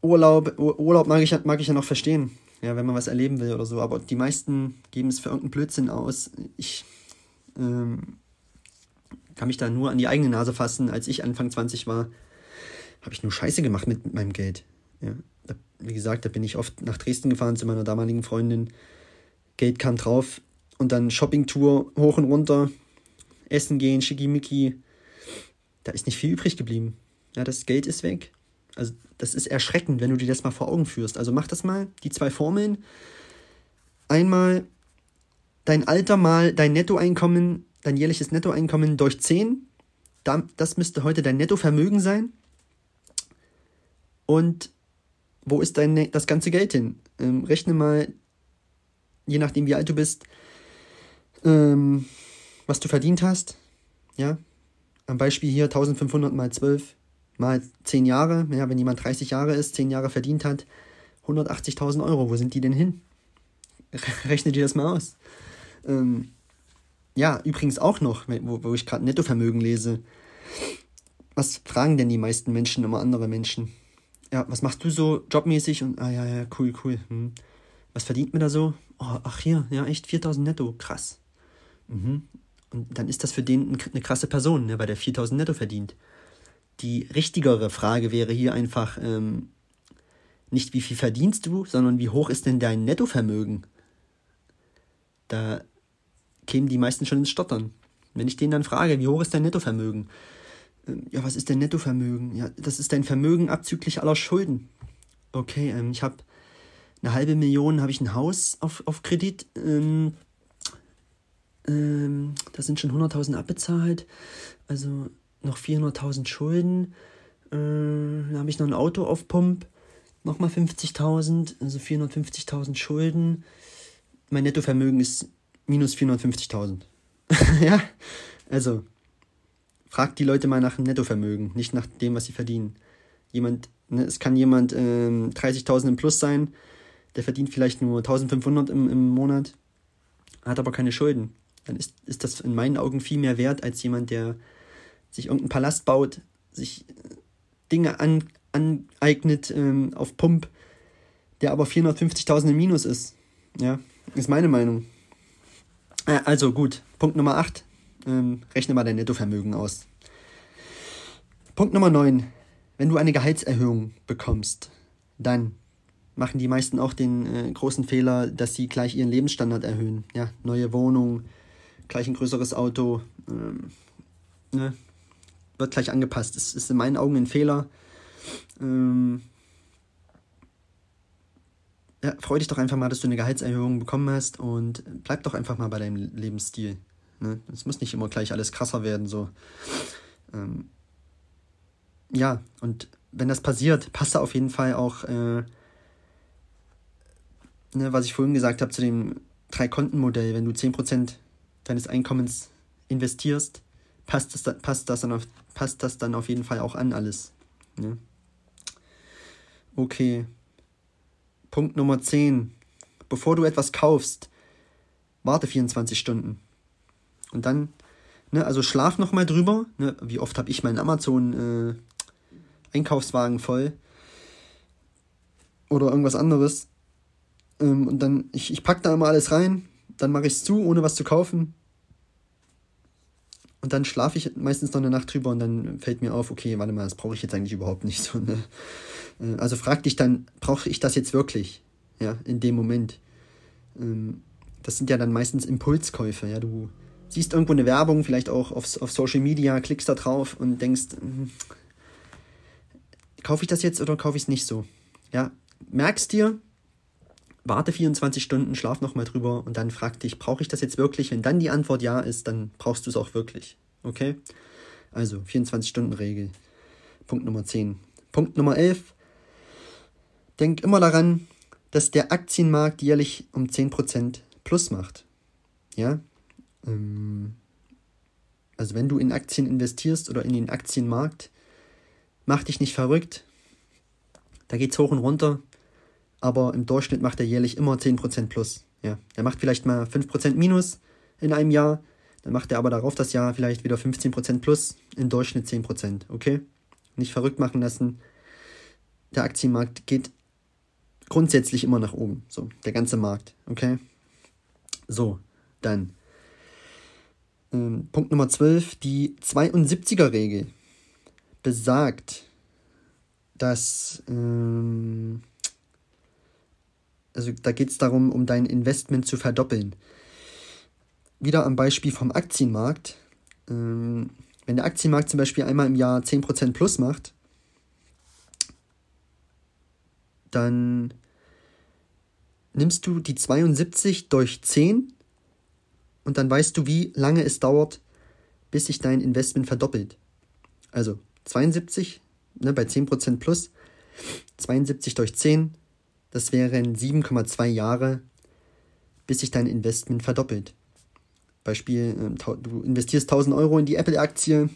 Urlaub, Urlaub mag ich, mag ich ja noch verstehen. Ja, wenn man was erleben will oder so. Aber die meisten geben es für irgendeinen Blödsinn aus. Ich ähm, kann mich da nur an die eigene Nase fassen. Als ich Anfang 20 war, habe ich nur Scheiße gemacht mit, mit meinem Geld. Ja, da, wie gesagt, da bin ich oft nach Dresden gefahren zu meiner damaligen Freundin. Geld kam drauf und dann Shoppingtour hoch und runter, essen gehen, schickimicki. Da ist nicht viel übrig geblieben. Ja, das Geld ist weg. Also das ist erschreckend, wenn du dir das mal vor Augen führst. Also mach das mal, die zwei Formeln. Einmal dein Alter mal dein Nettoeinkommen, dein jährliches Nettoeinkommen durch 10. Das müsste heute dein Nettovermögen sein. Und wo ist dein, das ganze Geld hin? Ähm, rechne mal je nachdem wie alt du bist, ähm, was du verdient hast. Ja, am Beispiel hier 1500 mal 12 mal 10 Jahre. Ja, wenn jemand 30 Jahre ist, 10 Jahre verdient hat, 180.000 Euro. Wo sind die denn hin? Rechne dir das mal aus. Ähm, ja, übrigens auch noch, wo, wo ich gerade Nettovermögen lese. Was fragen denn die meisten Menschen immer andere Menschen? Ja, was machst du so jobmäßig? Und, ah ja, ja, cool, cool. Hm. Was verdient man da so? oh, ach hier, ja echt 4000 netto, krass. Mhm. Und dann ist das für den eine krasse Person, ne, weil der 4000 netto verdient. Die richtigere Frage wäre hier einfach ähm, nicht, wie viel verdienst du, sondern wie hoch ist denn dein Nettovermögen? Da kämen die meisten schon ins Stottern. Wenn ich den dann frage, wie hoch ist dein Nettovermögen? Ähm, ja, was ist dein Nettovermögen? Ja, das ist dein Vermögen abzüglich aller Schulden. Okay, ähm, ich habe eine halbe Million, habe ich ein Haus auf, auf Kredit. Ähm, ähm, da sind schon 100.000 abbezahlt. Also noch 400.000 Schulden. Äh, dann habe ich noch ein Auto auf Pump. Nochmal 50.000, also 450.000 Schulden. Mein Nettovermögen ist minus 450.000. ja, also fragt die Leute mal nach dem Nettovermögen, nicht nach dem, was sie verdienen. Jemand, ne, es kann jemand ähm, 30.000 im Plus sein, der verdient vielleicht nur 1.500 im, im Monat, hat aber keine Schulden. Dann ist, ist das in meinen Augen viel mehr wert als jemand, der sich irgendeinen Palast baut, sich äh, Dinge an, aneignet ähm, auf Pump, der aber 450.000 im Minus ist. Ja, ist meine Meinung. Äh, also gut, Punkt Nummer 8. Ähm, rechne mal dein Nettovermögen aus. Punkt Nummer 9. Wenn du eine Gehaltserhöhung bekommst, dann machen die meisten auch den äh, großen Fehler, dass sie gleich ihren Lebensstandard erhöhen. Ja, neue Wohnung, gleich ein größeres Auto, ähm, ne, wird gleich angepasst. Das ist in meinen Augen ein Fehler. Ähm, ja, freu dich doch einfach mal, dass du eine Gehaltserhöhung bekommen hast und bleib doch einfach mal bei deinem Lebensstil. Ne? Es muss nicht immer gleich alles krasser werden, so. Ähm, ja, und wenn das passiert, passt da auf jeden Fall auch, äh, ne, was ich vorhin gesagt habe, zu dem Drei-Konten-Modell. Wenn du 10% deines Einkommens investierst, passt das, passt, das dann auf, passt das dann auf jeden Fall auch an alles. Ne? Okay. Punkt Nummer 10. Bevor du etwas kaufst, warte 24 Stunden. Und dann, ne, also schlaf nochmal drüber. Ne, wie oft habe ich meinen Amazon-Einkaufswagen äh, voll? Oder irgendwas anderes. Ähm, und dann, ich, ich packe da immer alles rein. Dann mache ich es zu, ohne was zu kaufen. Und dann schlafe ich meistens noch eine Nacht drüber und dann fällt mir auf, okay, warte mal, das brauche ich jetzt eigentlich überhaupt nicht so. Ne? Äh, also frag dich dann, brauche ich das jetzt wirklich? Ja, in dem Moment. Ähm, das sind ja dann meistens Impulskäufe, ja. Du siehst irgendwo eine Werbung, vielleicht auch auf, auf Social Media, klickst da drauf und denkst, hm, kaufe ich das jetzt oder kaufe ich es nicht so? Ja, merkst dir, warte 24 Stunden, schlaf nochmal drüber und dann frag dich, brauche ich das jetzt wirklich? Wenn dann die Antwort ja ist, dann brauchst du es auch wirklich. Okay? Also 24-Stunden-Regel. Punkt Nummer 10. Punkt Nummer 11. Denk immer daran, dass der Aktienmarkt jährlich um 10% plus macht. Ja? Ähm, also wenn du in Aktien investierst oder in den Aktienmarkt, mach dich nicht verrückt. Da geht's hoch und runter aber im Durchschnitt macht er jährlich immer 10% plus. Ja, er macht vielleicht mal 5% minus in einem Jahr, dann macht er aber darauf das Jahr vielleicht wieder 15% plus, im Durchschnitt 10%, okay? Nicht verrückt machen lassen. Der Aktienmarkt geht grundsätzlich immer nach oben, so, der ganze Markt, okay? So, dann. Ähm, Punkt Nummer 12, die 72er-Regel besagt, dass ähm, also da geht es darum, um dein Investment zu verdoppeln. Wieder am Beispiel vom Aktienmarkt. Ähm, wenn der Aktienmarkt zum Beispiel einmal im Jahr 10% plus macht, dann nimmst du die 72 durch 10 und dann weißt du, wie lange es dauert, bis sich dein Investment verdoppelt. Also 72 ne, bei 10% plus, 72 durch 10 das wären 7,2 Jahre, bis sich dein Investment verdoppelt. Beispiel, ähm, du investierst 1000 Euro in die Apple-Aktie,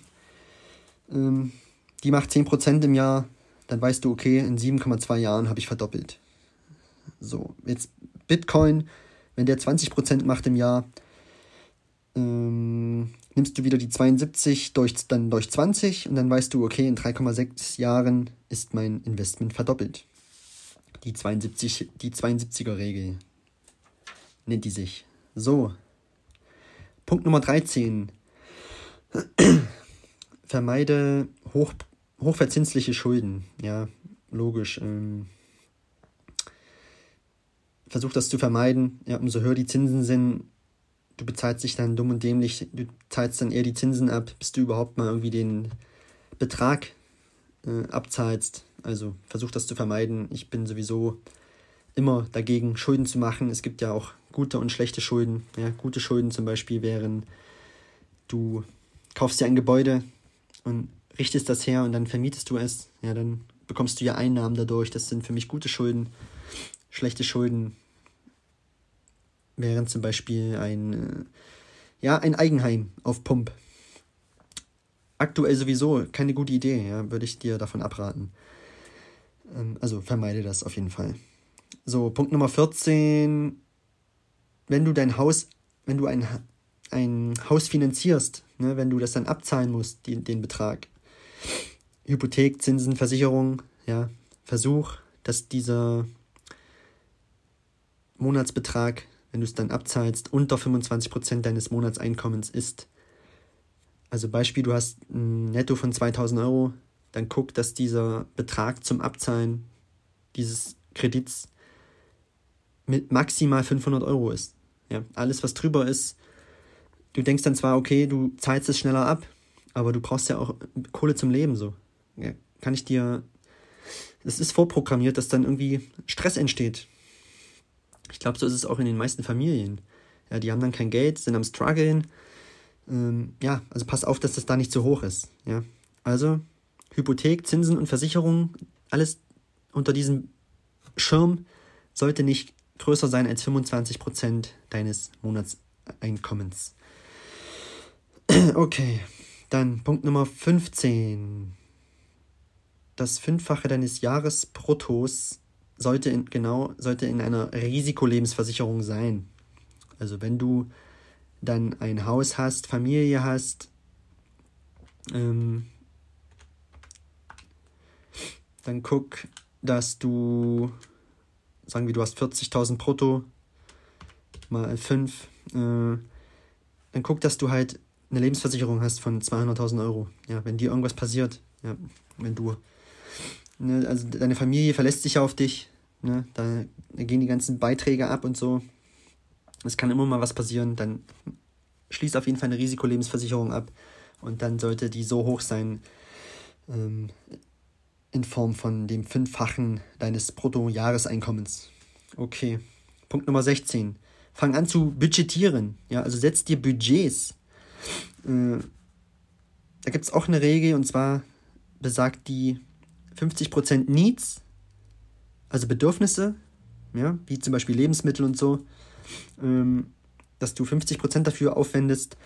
ähm, die macht 10% im Jahr, dann weißt du, okay, in 7,2 Jahren habe ich verdoppelt. So, jetzt Bitcoin, wenn der 20% macht im Jahr, ähm, nimmst du wieder die 72 durch, dann durch 20 und dann weißt du, okay, in 3,6 Jahren ist mein Investment verdoppelt. Die 72, die 72er Regel nennt die sich. So. Punkt Nummer 13. Vermeide hoch, hochverzinsliche Schulden. Ja, logisch. Ähm, versuch das zu vermeiden. Ja, umso höher die Zinsen sind, du bezahlst dich dann dumm und dämlich, du zahlst dann eher die Zinsen ab, bis du überhaupt mal irgendwie den Betrag äh, abzahlst. Also versuch das zu vermeiden. Ich bin sowieso immer dagegen, Schulden zu machen. Es gibt ja auch gute und schlechte Schulden. Ja, gute Schulden zum Beispiel wären, du kaufst dir ein Gebäude und richtest das her und dann vermietest du es. Ja, dann bekommst du ja Einnahmen dadurch. Das sind für mich gute Schulden. Schlechte Schulden wären zum Beispiel ein, äh, ja, ein Eigenheim auf Pump. Aktuell sowieso keine gute Idee, ja, würde ich dir davon abraten. Ähm, also vermeide das auf jeden Fall. So, Punkt Nummer 14. Wenn du dein Haus, wenn du ein, ein Haus finanzierst, ne, wenn du das dann abzahlen musst, die, den Betrag, Hypothek, Zinsen, Versicherung, ja, versuch, dass dieser Monatsbetrag, wenn du es dann abzahlst, unter 25% deines Monatseinkommens ist. Also Beispiel, du hast ein Netto von 2000 Euro, dann guck, dass dieser Betrag zum Abzahlen dieses Kredits mit maximal 500 Euro ist. Ja, alles, was drüber ist, du denkst dann zwar, okay, du zahlst es schneller ab, aber du brauchst ja auch Kohle zum Leben, so. Ja, kann ich dir. Es ist vorprogrammiert, dass dann irgendwie Stress entsteht. Ich glaube, so ist es auch in den meisten Familien. Ja, die haben dann kein Geld, sind am struggeln. Ähm, ja, also pass auf, dass das da nicht zu hoch ist. Ja, also Hypothek, Zinsen und Versicherungen, alles unter diesem Schirm sollte nicht größer sein als 25% deines Monatseinkommens. Okay, dann Punkt Nummer 15. Das Fünffache deines Jahresbruttos sollte in, genau, sollte in einer Risikolebensversicherung sein. Also wenn du dann ein Haus hast, Familie hast, ähm, dann guck, dass du, sagen wir, du hast 40.000 brutto mal 5, äh, dann guck, dass du halt eine Lebensversicherung hast von 200.000 Euro. Ja, wenn dir irgendwas passiert, ja, wenn du, ne, also deine Familie verlässt sich ja auf dich, ne, da gehen die ganzen Beiträge ab und so. Es kann immer mal was passieren, dann schließ auf jeden Fall eine Risikolebensversicherung ab und dann sollte die so hoch sein, ähm, in Form von dem Fünffachen deines Bruttojahreseinkommens. Okay. Punkt Nummer 16. Fang an zu budgetieren. Ja, also setz dir Budgets. Äh, da gibt es auch eine Regel und zwar besagt die 50% Needs, also Bedürfnisse, ja, wie zum Beispiel Lebensmittel und so, ähm, dass du 50% dafür aufwendest,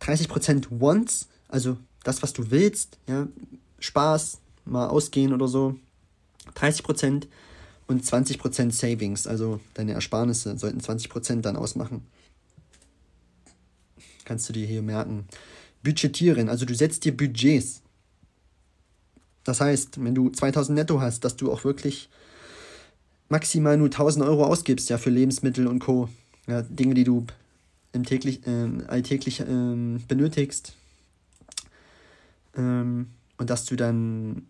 30% Wants, also das, was du willst, ja, Spaß, mal ausgehen oder so, 30% und 20% Savings, also deine Ersparnisse sollten 20% dann ausmachen. Kannst du dir hier merken. Budgetieren, also du setzt dir Budgets. Das heißt, wenn du 2000 netto hast, dass du auch wirklich maximal nur 1000 Euro ausgibst, ja, für Lebensmittel und Co. Ja, Dinge, die du im täglich, äh, alltäglich äh, benötigst. Ähm, und dass du dann,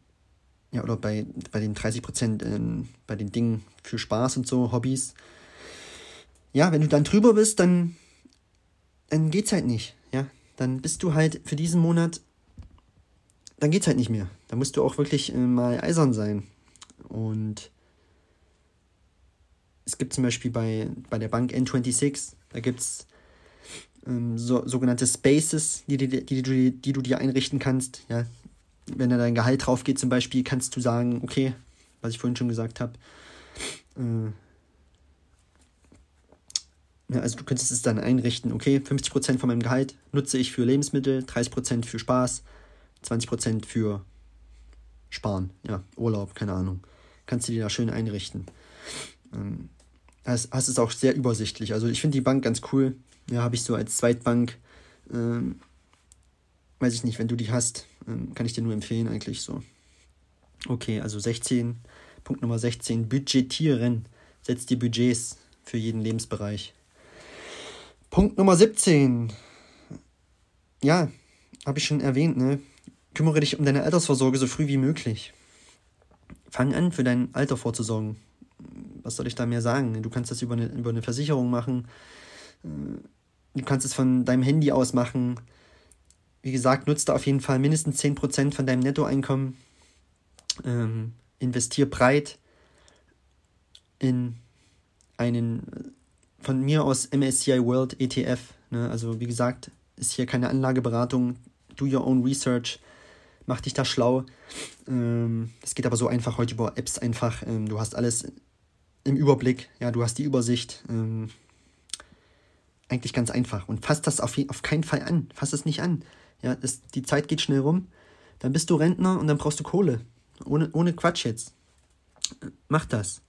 ja, oder bei, bei den 30 Prozent, äh, bei den Dingen für Spaß und so, Hobbys, ja, wenn du dann drüber bist, dann, dann geht's halt nicht, ja. Dann bist du halt für diesen Monat, dann geht's halt nicht mehr. Da musst du auch wirklich äh, mal eisern sein. Und es gibt zum Beispiel bei, bei der Bank N26, da gibt es ähm, so, sogenannte Spaces, die, die, die, die, die du dir einrichten kannst. Ja, wenn da dein Gehalt drauf geht zum Beispiel, kannst du sagen, okay, was ich vorhin schon gesagt habe, äh, ja, also du könntest es dann einrichten, okay, 50% von meinem Gehalt nutze ich für Lebensmittel, 30% für Spaß, 20% für Sparen, ja, Urlaub, keine Ahnung. Kannst du dir da schön einrichten. Ähm, hast, hast es auch sehr übersichtlich. Also ich finde die Bank ganz cool. Ja, habe ich so als Zweitbank. Ähm, weiß ich nicht, wenn du die hast, ähm, kann ich dir nur empfehlen eigentlich so. Okay, also 16, Punkt Nummer 16, budgetieren. Setz dir Budgets für jeden Lebensbereich. Punkt Nummer 17. Ja, habe ich schon erwähnt, ne? Kümmere dich um deine Altersvorsorge so früh wie möglich. Fang an, für dein Alter vorzusorgen. Was soll ich da mehr sagen? Du kannst das über eine, über eine Versicherung machen. Äh, du kannst es von deinem Handy aus machen. Wie gesagt, nutzt da auf jeden Fall mindestens 10% von deinem Nettoeinkommen. Ähm, investier breit in einen von mir aus MSCI World ETF. Ne? Also wie gesagt, ist hier keine Anlageberatung. Do your own research. Mach dich da schlau. Ähm, geht aber so einfach heute über Apps einfach. Ähm, du hast alles im Überblick. Ja, du hast die Übersicht. Ähm, eigentlich ganz einfach. Und fass das auf, auf keinen Fall an. Fass es nicht an. Ja, das, die Zeit geht schnell rum. Dann bist du Rentner und dann brauchst du Kohle. Ohne, ohne Quatsch jetzt. Mach das.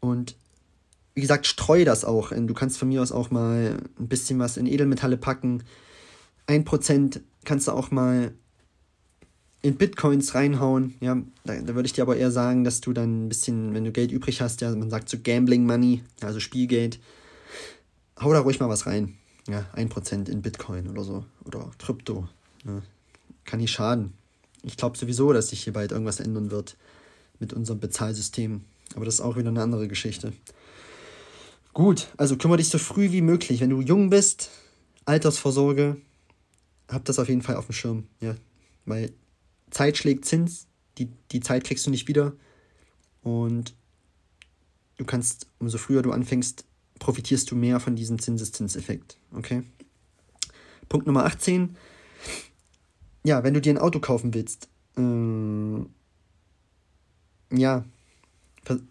Und wie gesagt, streu das auch. Du kannst von mir aus auch mal ein bisschen was in Edelmetalle packen. Ein Prozent kannst du auch mal in Bitcoins reinhauen. Ja, da, da würde ich dir aber eher sagen, dass du dann ein bisschen, wenn du Geld übrig hast, ja, man sagt so Gambling Money, also Spielgeld, hau da ruhig mal was rein. Ja, ein Prozent in Bitcoin oder so. Oder Krypto. Ja, kann nicht schaden. Ich glaube sowieso, dass sich hier bald irgendwas ändern wird mit unserem Bezahlsystem. Aber das ist auch wieder eine andere Geschichte. Gut, also kümmere dich so früh wie möglich. Wenn du jung bist, Altersvorsorge, hab das auf jeden Fall auf dem Schirm. Ja, weil Zeit schlägt Zins, die, die Zeit kriegst du nicht wieder. Und du kannst, umso früher du anfängst, profitierst du mehr von diesem Zinseszinseffekt. Okay? Punkt Nummer 18. Ja, wenn du dir ein Auto kaufen willst, äh, ja,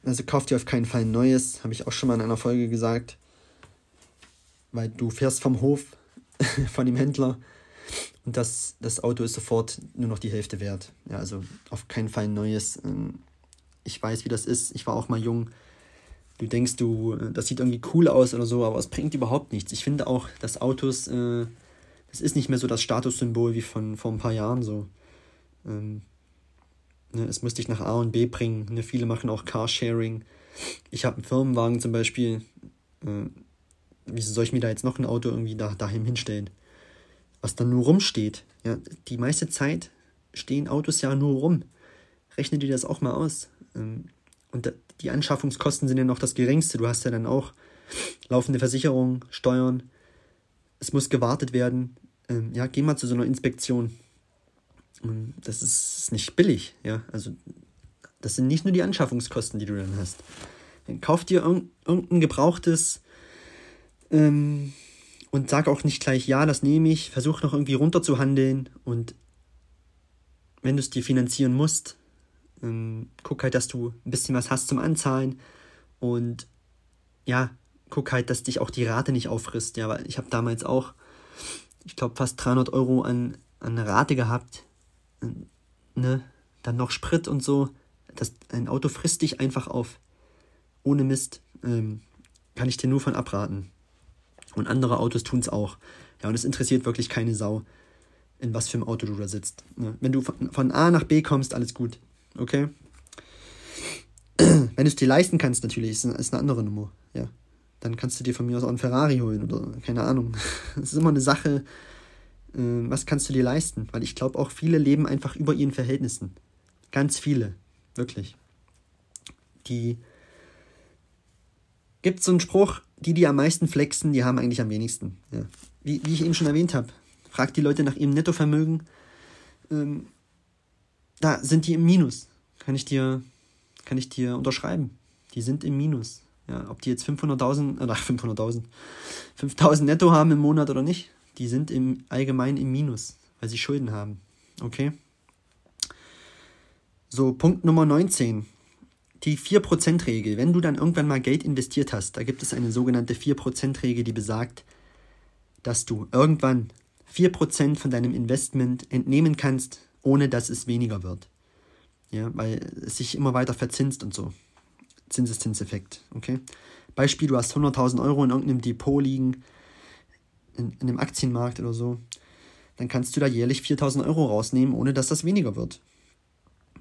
also kauf dir auf keinen Fall ein neues, habe ich auch schon mal in einer Folge gesagt. Weil du fährst vom Hof, von dem Händler und das, das Auto ist sofort nur noch die Hälfte wert. Ja, also auf keinen Fall ein neues. Ähm, ich weiß, wie das ist. Ich war auch mal jung. Du denkst, du, das sieht irgendwie cool aus oder so, aber es bringt überhaupt nichts. Ich finde auch, dass Autos, äh, das ist nicht mehr so das Statussymbol wie von vor ein paar Jahren so. Ähm, Ne, es muss dich nach A und B bringen. Ne, viele machen auch Carsharing. Ich habe einen Firmenwagen zum Beispiel. Äh, wieso soll ich mir da jetzt noch ein Auto irgendwie da, daheim hinstellen? Was dann nur rumsteht. Ja, die meiste Zeit stehen Autos ja nur rum. Rechne dir das auch mal aus. Ähm, und die Anschaffungskosten sind ja noch das geringste. Du hast ja dann auch laufende Versicherung, Steuern. Es muss gewartet werden. Ähm, ja, geh mal zu so einer Inspektion. Das ist nicht billig, ja. Also, das sind nicht nur die Anschaffungskosten, die du dann hast. Dann kauf dir irgendein gebrauchtes ähm, und sag auch nicht gleich, ja, das nehme ich. Versuch noch irgendwie runterzuhandeln und wenn du es dir finanzieren musst, ähm, guck halt, dass du ein bisschen was hast zum Anzahlen und ja, guck halt, dass dich auch die Rate nicht auffrisst. Ja, weil ich habe damals auch, ich glaube, fast 300 Euro an, an Rate gehabt ne, dann noch Sprit und so. Das, ein Auto frisst dich einfach auf. Ohne Mist. Ähm, kann ich dir nur von abraten. Und andere Autos tun es auch. Ja, und es interessiert wirklich keine Sau, in was für einem Auto du da sitzt. Ne? Wenn du von, von A nach B kommst, alles gut. Okay? Wenn du es dir leisten kannst, natürlich, ist, ist eine andere Nummer. Ja. Dann kannst du dir von mir aus auch einen Ferrari holen oder keine Ahnung. Das ist immer eine Sache, äh, was kannst du dir leisten? Weil ich glaube auch viele leben einfach über ihren Verhältnissen. Ganz viele, wirklich. Die gibt so einen Spruch, die, die am meisten flexen, die haben eigentlich am wenigsten. Ja. Wie, wie ich eben schon erwähnt habe, frag die Leute nach ihrem Nettovermögen. Ähm, da sind die im Minus. Kann ich dir, kann ich dir unterschreiben. Die sind im Minus. Ja, ob die jetzt 500.000, oder 500.000, 5.000 netto haben im Monat oder nicht, die sind im allgemein im Minus, weil sie Schulden haben. Okay? So, Punkt Nummer 19. Die 4%-Regel. Wenn du dann irgendwann mal Geld investiert hast, da gibt es eine sogenannte 4%-Regel, die besagt, dass du irgendwann 4% von deinem Investment entnehmen kannst, ohne dass es weniger wird. Ja, weil es sich immer weiter verzinst und so. Zinseszinseffekt, okay? Beispiel, du hast 100.000 Euro in irgendeinem Depot liegen, in, in einem Aktienmarkt oder so, dann kannst du da jährlich 4000 Euro rausnehmen, ohne dass das weniger wird.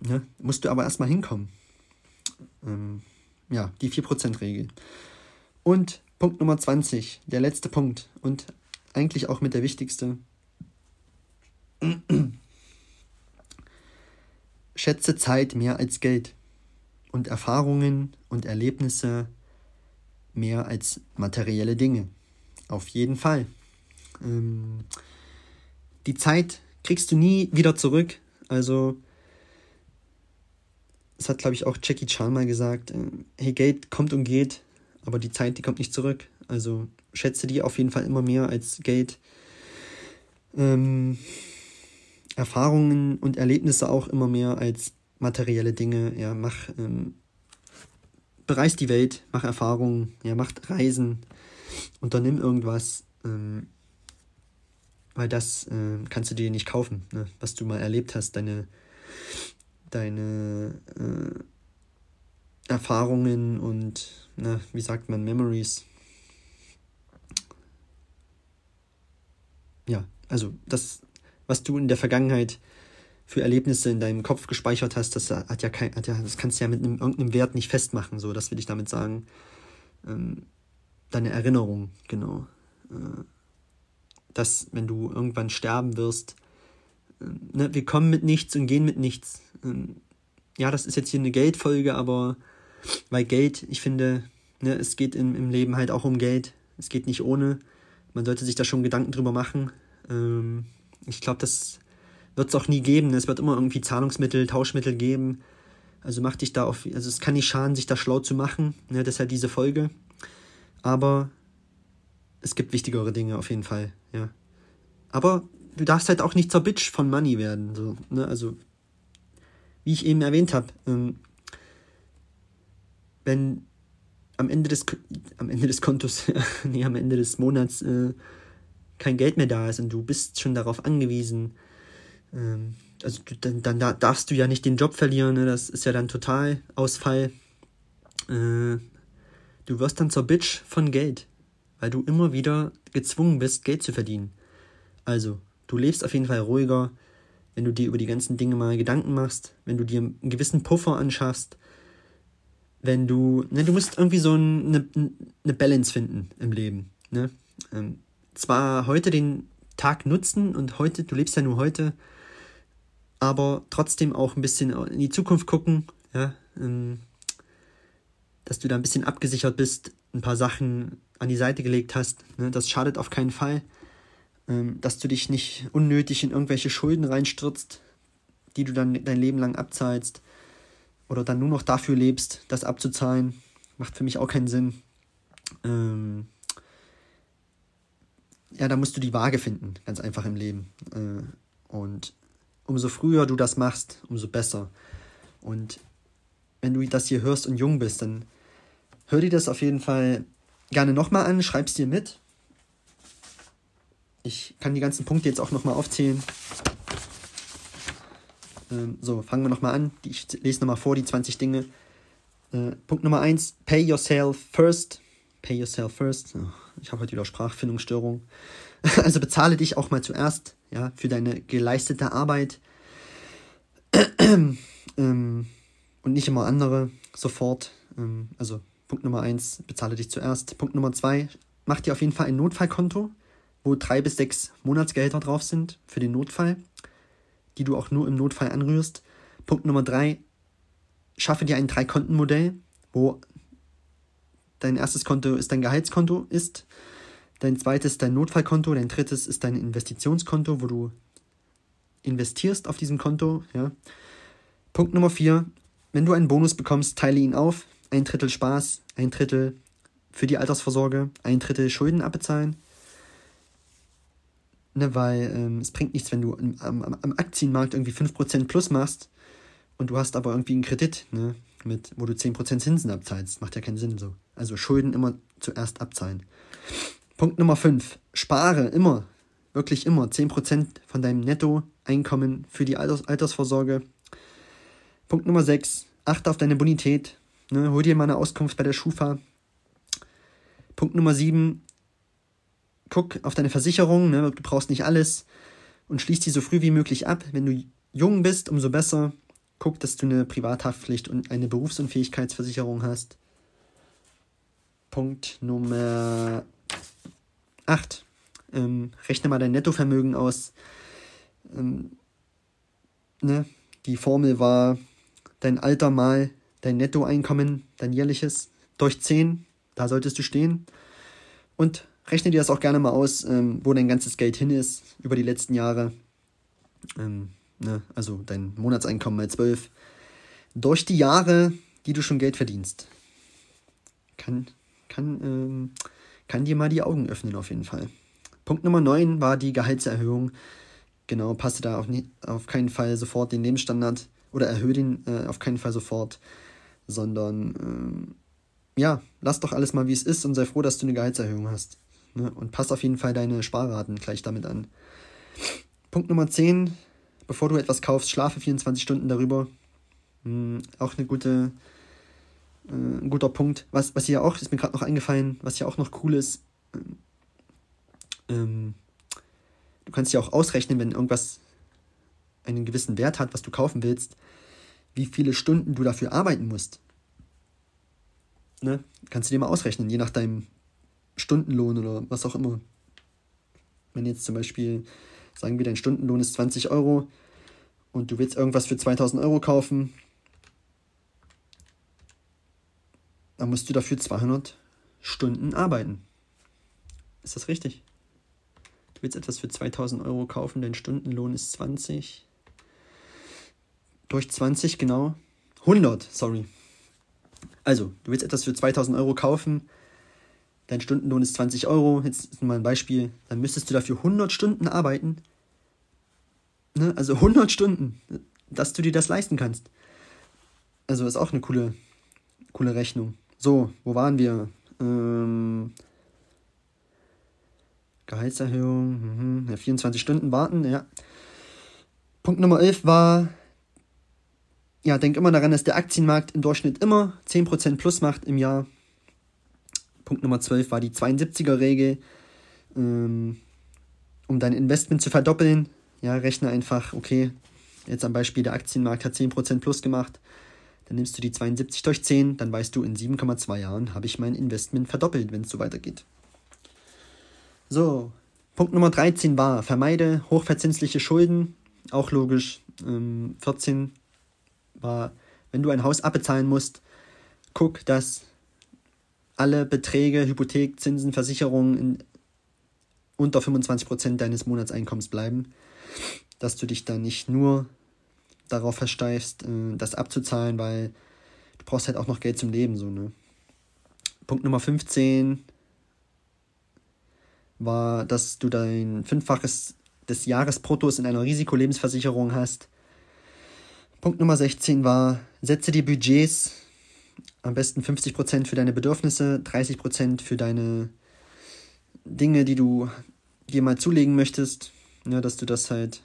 Ja, musst du aber erstmal hinkommen. Ähm, ja, die 4%-Regel. Und Punkt Nummer 20, der letzte Punkt und eigentlich auch mit der wichtigste. Schätze Zeit mehr als Geld und Erfahrungen und Erlebnisse mehr als materielle Dinge. Auf jeden Fall. Ähm, die Zeit kriegst du nie wieder zurück. Also, das hat, glaube ich, auch Jackie Chan mal gesagt. Äh, hey, Geld kommt und geht, aber die Zeit, die kommt nicht zurück. Also schätze die auf jeden Fall immer mehr als Geld. Ähm, Erfahrungen und Erlebnisse auch immer mehr als materielle Dinge. Ja, mach, ähm, bereist die Welt, mach Erfahrungen, ja, mach Reisen, unternimm irgendwas. Ähm, weil das äh, kannst du dir nicht kaufen, ne? was du mal erlebt hast, deine, deine äh, Erfahrungen und, na, wie sagt man, Memories. Ja, also das, was du in der Vergangenheit für Erlebnisse in deinem Kopf gespeichert hast, das hat ja kein, hat ja, das kannst du ja mit einem, irgendeinem Wert nicht festmachen, so, das will ich damit sagen. Ähm, deine Erinnerung, genau. Äh, dass, wenn du irgendwann sterben wirst, äh, ne, wir kommen mit nichts und gehen mit nichts. Ähm, ja, das ist jetzt hier eine Geldfolge, aber weil Geld, ich finde, ne, es geht im, im Leben halt auch um Geld. Es geht nicht ohne. Man sollte sich da schon Gedanken drüber machen. Ähm, ich glaube, das wird es auch nie geben. Es wird immer irgendwie Zahlungsmittel, Tauschmittel geben. Also mach dich da auf, also es kann nicht schaden, sich da schlau zu machen. Ne, deshalb diese Folge. Aber es gibt wichtigere Dinge auf jeden Fall, ja. Aber du darfst halt auch nicht zur Bitch von Money werden. So, ne? Also, wie ich eben erwähnt habe, ähm, wenn am Ende des am Ende des Kontos, nee, am Ende des Monats äh, kein Geld mehr da ist und du bist schon darauf angewiesen, ähm, also du, dann, dann darfst du ja nicht den Job verlieren, ne? das ist ja dann total Ausfall. Äh, du wirst dann zur Bitch von Geld weil du immer wieder gezwungen bist, Geld zu verdienen. Also, du lebst auf jeden Fall ruhiger, wenn du dir über die ganzen Dinge mal Gedanken machst, wenn du dir einen gewissen Puffer anschaffst, wenn du, ne, du musst irgendwie so eine, eine Balance finden im Leben, ne? Ähm, zwar heute den Tag nutzen und heute, du lebst ja nur heute, aber trotzdem auch ein bisschen in die Zukunft gucken, ja, ähm, dass du da ein bisschen abgesichert bist, ein paar Sachen an die Seite gelegt hast. Ne? Das schadet auf keinen Fall. Ähm, dass du dich nicht unnötig in irgendwelche Schulden reinstürzt, die du dann dein Leben lang abzahlst. Oder dann nur noch dafür lebst, das abzuzahlen. Macht für mich auch keinen Sinn. Ähm, ja, da musst du die Waage finden, ganz einfach im Leben. Äh, und umso früher du das machst, umso besser. Und wenn du das hier hörst und jung bist, dann hör dir das auf jeden Fall gerne nochmal an, schreib es dir mit. Ich kann die ganzen Punkte jetzt auch nochmal aufzählen. Ähm, so, fangen wir nochmal an. Ich lese nochmal vor, die 20 Dinge. Äh, Punkt Nummer 1, pay yourself first. Pay yourself first. Ich habe heute wieder Sprachfindungsstörung. Also bezahle dich auch mal zuerst, ja, für deine geleistete Arbeit. ähm, und nicht immer andere sofort. Ähm, also Punkt Nummer eins, bezahle dich zuerst. Punkt Nummer zwei, mach dir auf jeden Fall ein Notfallkonto, wo drei bis sechs Monatsgehälter drauf sind für den Notfall, die du auch nur im Notfall anrührst. Punkt Nummer drei, schaffe dir ein Drei-Konten-Modell, wo dein erstes Konto ist dein Gehaltskonto ist, dein zweites dein Notfallkonto, dein drittes ist dein Investitionskonto, wo du investierst auf diesem Konto. Ja. Punkt Nummer vier, wenn du einen Bonus bekommst, teile ihn auf ein Drittel Spaß, ein Drittel für die Altersvorsorge, ein Drittel Schulden abbezahlen. Ne, weil ähm, es bringt nichts, wenn du am, am, am Aktienmarkt irgendwie 5% plus machst und du hast aber irgendwie einen Kredit, ne, mit, wo du 10% Zinsen abzahlst. Macht ja keinen Sinn so. Also Schulden immer zuerst abzahlen. Punkt Nummer 5. Spare immer, wirklich immer 10% von deinem Nettoeinkommen für die Alters Altersvorsorge. Punkt Nummer 6. Achte auf deine Bonität. Ne, hol dir mal eine Auskunft bei der Schufa. Punkt Nummer 7. Guck auf deine Versicherung. Ne, du brauchst nicht alles. Und schließ die so früh wie möglich ab. Wenn du jung bist, umso besser. Guck, dass du eine Privathaftpflicht und eine Berufsunfähigkeitsversicherung hast. Punkt Nummer 8. Ähm, rechne mal dein Nettovermögen aus. Ähm, ne? Die Formel war dein Alter mal dein Nettoeinkommen, dein jährliches, durch 10, da solltest du stehen. Und rechne dir das auch gerne mal aus, ähm, wo dein ganzes Geld hin ist über die letzten Jahre. Ähm, ne? Also dein Monatseinkommen mal 12. Durch die Jahre, die du schon Geld verdienst. Kann, kann, ähm, kann dir mal die Augen öffnen auf jeden Fall. Punkt Nummer 9 war die Gehaltserhöhung. Genau, passe da auf, auf keinen Fall sofort den Lebensstandard oder erhöhe den äh, auf keinen Fall sofort, sondern ähm, ja, lass doch alles mal wie es ist und sei froh, dass du eine Gehaltserhöhung hast. Ne? Und pass auf jeden Fall deine Sparraten gleich damit an. Punkt Nummer 10, bevor du etwas kaufst, schlafe 24 Stunden darüber. Hm, auch eine gute, ein guter Punkt. Was, was hier auch, ist mir gerade noch eingefallen, was hier auch noch cool ist, ähm, ähm, du kannst ja auch ausrechnen, wenn irgendwas einen gewissen Wert hat, was du kaufen willst, wie viele Stunden du dafür arbeiten musst. Ne? Kannst du dir mal ausrechnen, je nach deinem Stundenlohn oder was auch immer. Wenn jetzt zum Beispiel, sagen wir, dein Stundenlohn ist 20 Euro und du willst irgendwas für 2000 Euro kaufen, dann musst du dafür 200 Stunden arbeiten. Ist das richtig? Du willst etwas für 2000 Euro kaufen, dein Stundenlohn ist 20. Durch 20, genau. 100, sorry. Also, du willst etwas für 2000 Euro kaufen, dein Stundenlohn ist 20 Euro, jetzt ist mal ein Beispiel, dann müsstest du dafür 100 Stunden arbeiten. Ne? Also 100 Stunden, dass du dir das leisten kannst. Also ist auch eine coole, coole Rechnung. So, wo waren wir? Ähm, Gehaltserhöhung, mhm, ja, 24 Stunden warten, ja. Punkt Nummer 11 war, ja, denk immer daran, dass der Aktienmarkt im Durchschnitt immer 10% plus macht im Jahr. Punkt Nummer 12 war die 72er-Regel. Ähm, um dein Investment zu verdoppeln, ja, rechne einfach, okay, jetzt am Beispiel der Aktienmarkt hat 10% plus gemacht, dann nimmst du die 72 durch 10, dann weißt du, in 7,2 Jahren habe ich mein Investment verdoppelt, wenn es so weitergeht. So, Punkt Nummer 13 war, vermeide hochverzinsliche Schulden, auch logisch. Ähm, 14 war, wenn du ein Haus abbezahlen musst, guck, dass alle Beträge, Hypothek, Zinsen, Versicherungen unter 25% deines Monatseinkommens bleiben, dass du dich dann nicht nur darauf versteifst, äh, das abzuzahlen, weil du brauchst halt auch noch Geld zum Leben, so, ne? Punkt Nummer 15 war, dass du dein Fünffaches des Jahresbruttos in einer Risikolebensversicherung hast. Punkt Nummer 16 war, setze dir Budgets, am besten 50% für deine Bedürfnisse, 30% für deine Dinge, die du dir mal zulegen möchtest, ja, dass du das halt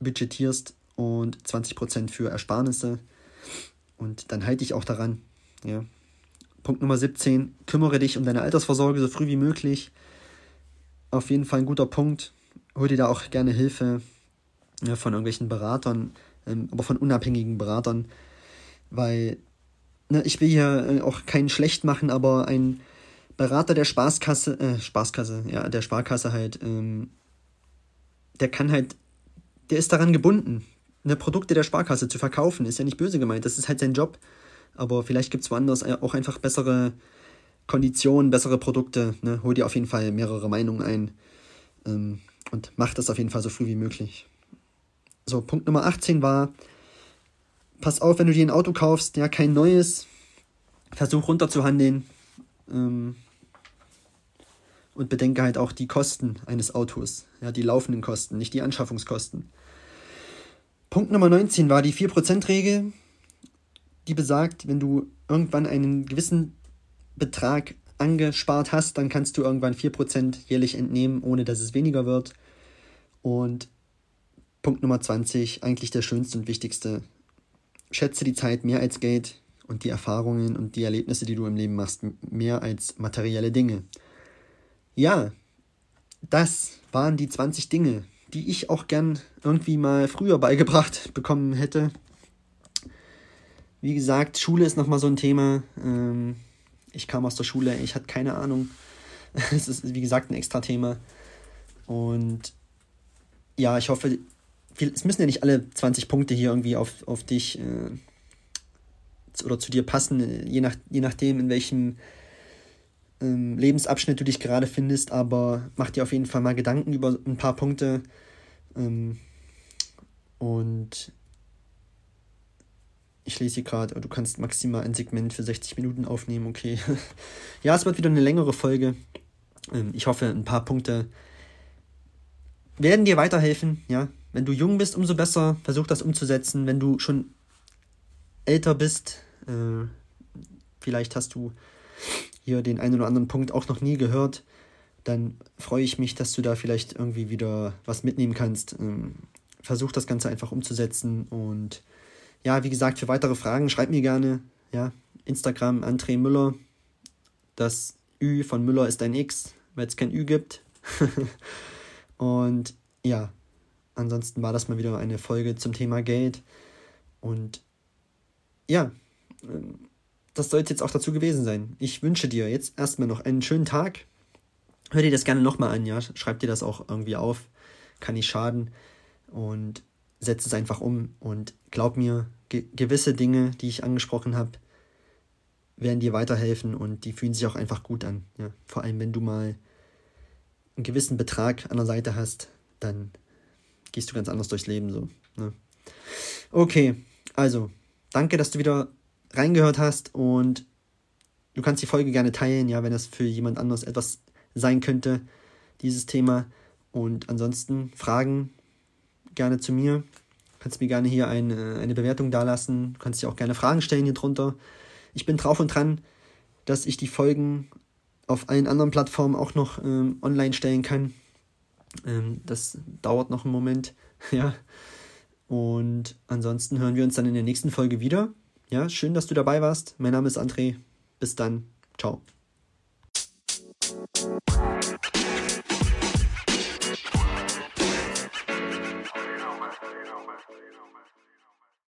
budgetierst und 20% für Ersparnisse. Und dann halte dich auch daran. Ja. Punkt Nummer 17, kümmere dich um deine Altersvorsorge so früh wie möglich auf jeden Fall ein guter Punkt. Hol dir da auch gerne Hilfe ja, von irgendwelchen Beratern, ähm, aber von unabhängigen Beratern, weil ne, ich will hier äh, auch keinen schlecht machen, aber ein Berater der Spaßkasse, äh, Spaßkasse, ja, der Sparkasse halt, ähm, der kann halt, der ist daran gebunden, ne, Produkte der Sparkasse zu verkaufen, ist ja nicht böse gemeint, das ist halt sein Job, aber vielleicht gibt es woanders auch einfach bessere Konditionen, bessere Produkte. Ne? Hol dir auf jeden Fall mehrere Meinungen ein ähm, und mach das auf jeden Fall so früh wie möglich. So, Punkt Nummer 18 war, pass auf, wenn du dir ein Auto kaufst, ja, kein neues, versuch runterzuhandeln ähm, und bedenke halt auch die Kosten eines Autos, ja, die laufenden Kosten, nicht die Anschaffungskosten. Punkt Nummer 19 war die 4%-Regel, die besagt, wenn du irgendwann einen gewissen Betrag angespart hast, dann kannst du irgendwann 4% jährlich entnehmen, ohne dass es weniger wird. Und Punkt Nummer 20, eigentlich der schönste und wichtigste. Schätze die Zeit mehr als Geld und die Erfahrungen und die Erlebnisse, die du im Leben machst, mehr als materielle Dinge. Ja, das waren die 20 Dinge, die ich auch gern irgendwie mal früher beigebracht bekommen hätte. Wie gesagt, Schule ist nochmal so ein Thema. Ähm, ich kam aus der Schule, ich hatte keine Ahnung. Es ist, wie gesagt, ein extra Thema. Und ja, ich hoffe, es müssen ja nicht alle 20 Punkte hier irgendwie auf, auf dich äh, oder zu dir passen, je, nach, je nachdem, in welchem ähm, Lebensabschnitt du dich gerade findest, aber mach dir auf jeden Fall mal Gedanken über ein paar Punkte. Ähm, und ich lese hier gerade, du kannst maximal ein Segment für 60 Minuten aufnehmen, okay. ja, es wird wieder eine längere Folge. Ähm, ich hoffe, ein paar Punkte werden dir weiterhelfen, ja. Wenn du jung bist, umso besser, versuch das umzusetzen. Wenn du schon älter bist, äh, vielleicht hast du hier den einen oder anderen Punkt auch noch nie gehört, dann freue ich mich, dass du da vielleicht irgendwie wieder was mitnehmen kannst. Ähm, versuch das Ganze einfach umzusetzen und ja, wie gesagt, für weitere Fragen schreib mir gerne, ja, Instagram André Müller. Das Ü von Müller ist ein X, weil es kein Ü gibt. und ja, ansonsten war das mal wieder eine Folge zum Thema Geld. Und ja, ähm, das soll es jetzt auch dazu gewesen sein. Ich wünsche dir jetzt erstmal noch einen schönen Tag. Hör dir das gerne nochmal an, ja. Schreib dir das auch irgendwie auf. Kann nicht schaden. Und setz es einfach um. Und glaub mir, ge gewisse Dinge, die ich angesprochen habe, werden dir weiterhelfen und die fühlen sich auch einfach gut an. Ja. Vor allem, wenn du mal einen gewissen Betrag an der Seite hast, dann gehst du ganz anders durchs Leben so. Ne? Okay, also, danke, dass du wieder reingehört hast und du kannst die Folge gerne teilen, ja, wenn das für jemand anderes etwas sein könnte, dieses Thema. Und ansonsten Fragen gerne zu mir. Kannst mir gerne hier eine, eine Bewertung dalassen. Du kannst dir auch gerne Fragen stellen hier drunter. Ich bin drauf und dran, dass ich die Folgen auf allen anderen Plattformen auch noch ähm, online stellen kann. Ähm, das dauert noch einen Moment, ja. Und ansonsten hören wir uns dann in der nächsten Folge wieder. Ja, schön, dass du dabei warst. Mein Name ist André. Bis dann. Ciao.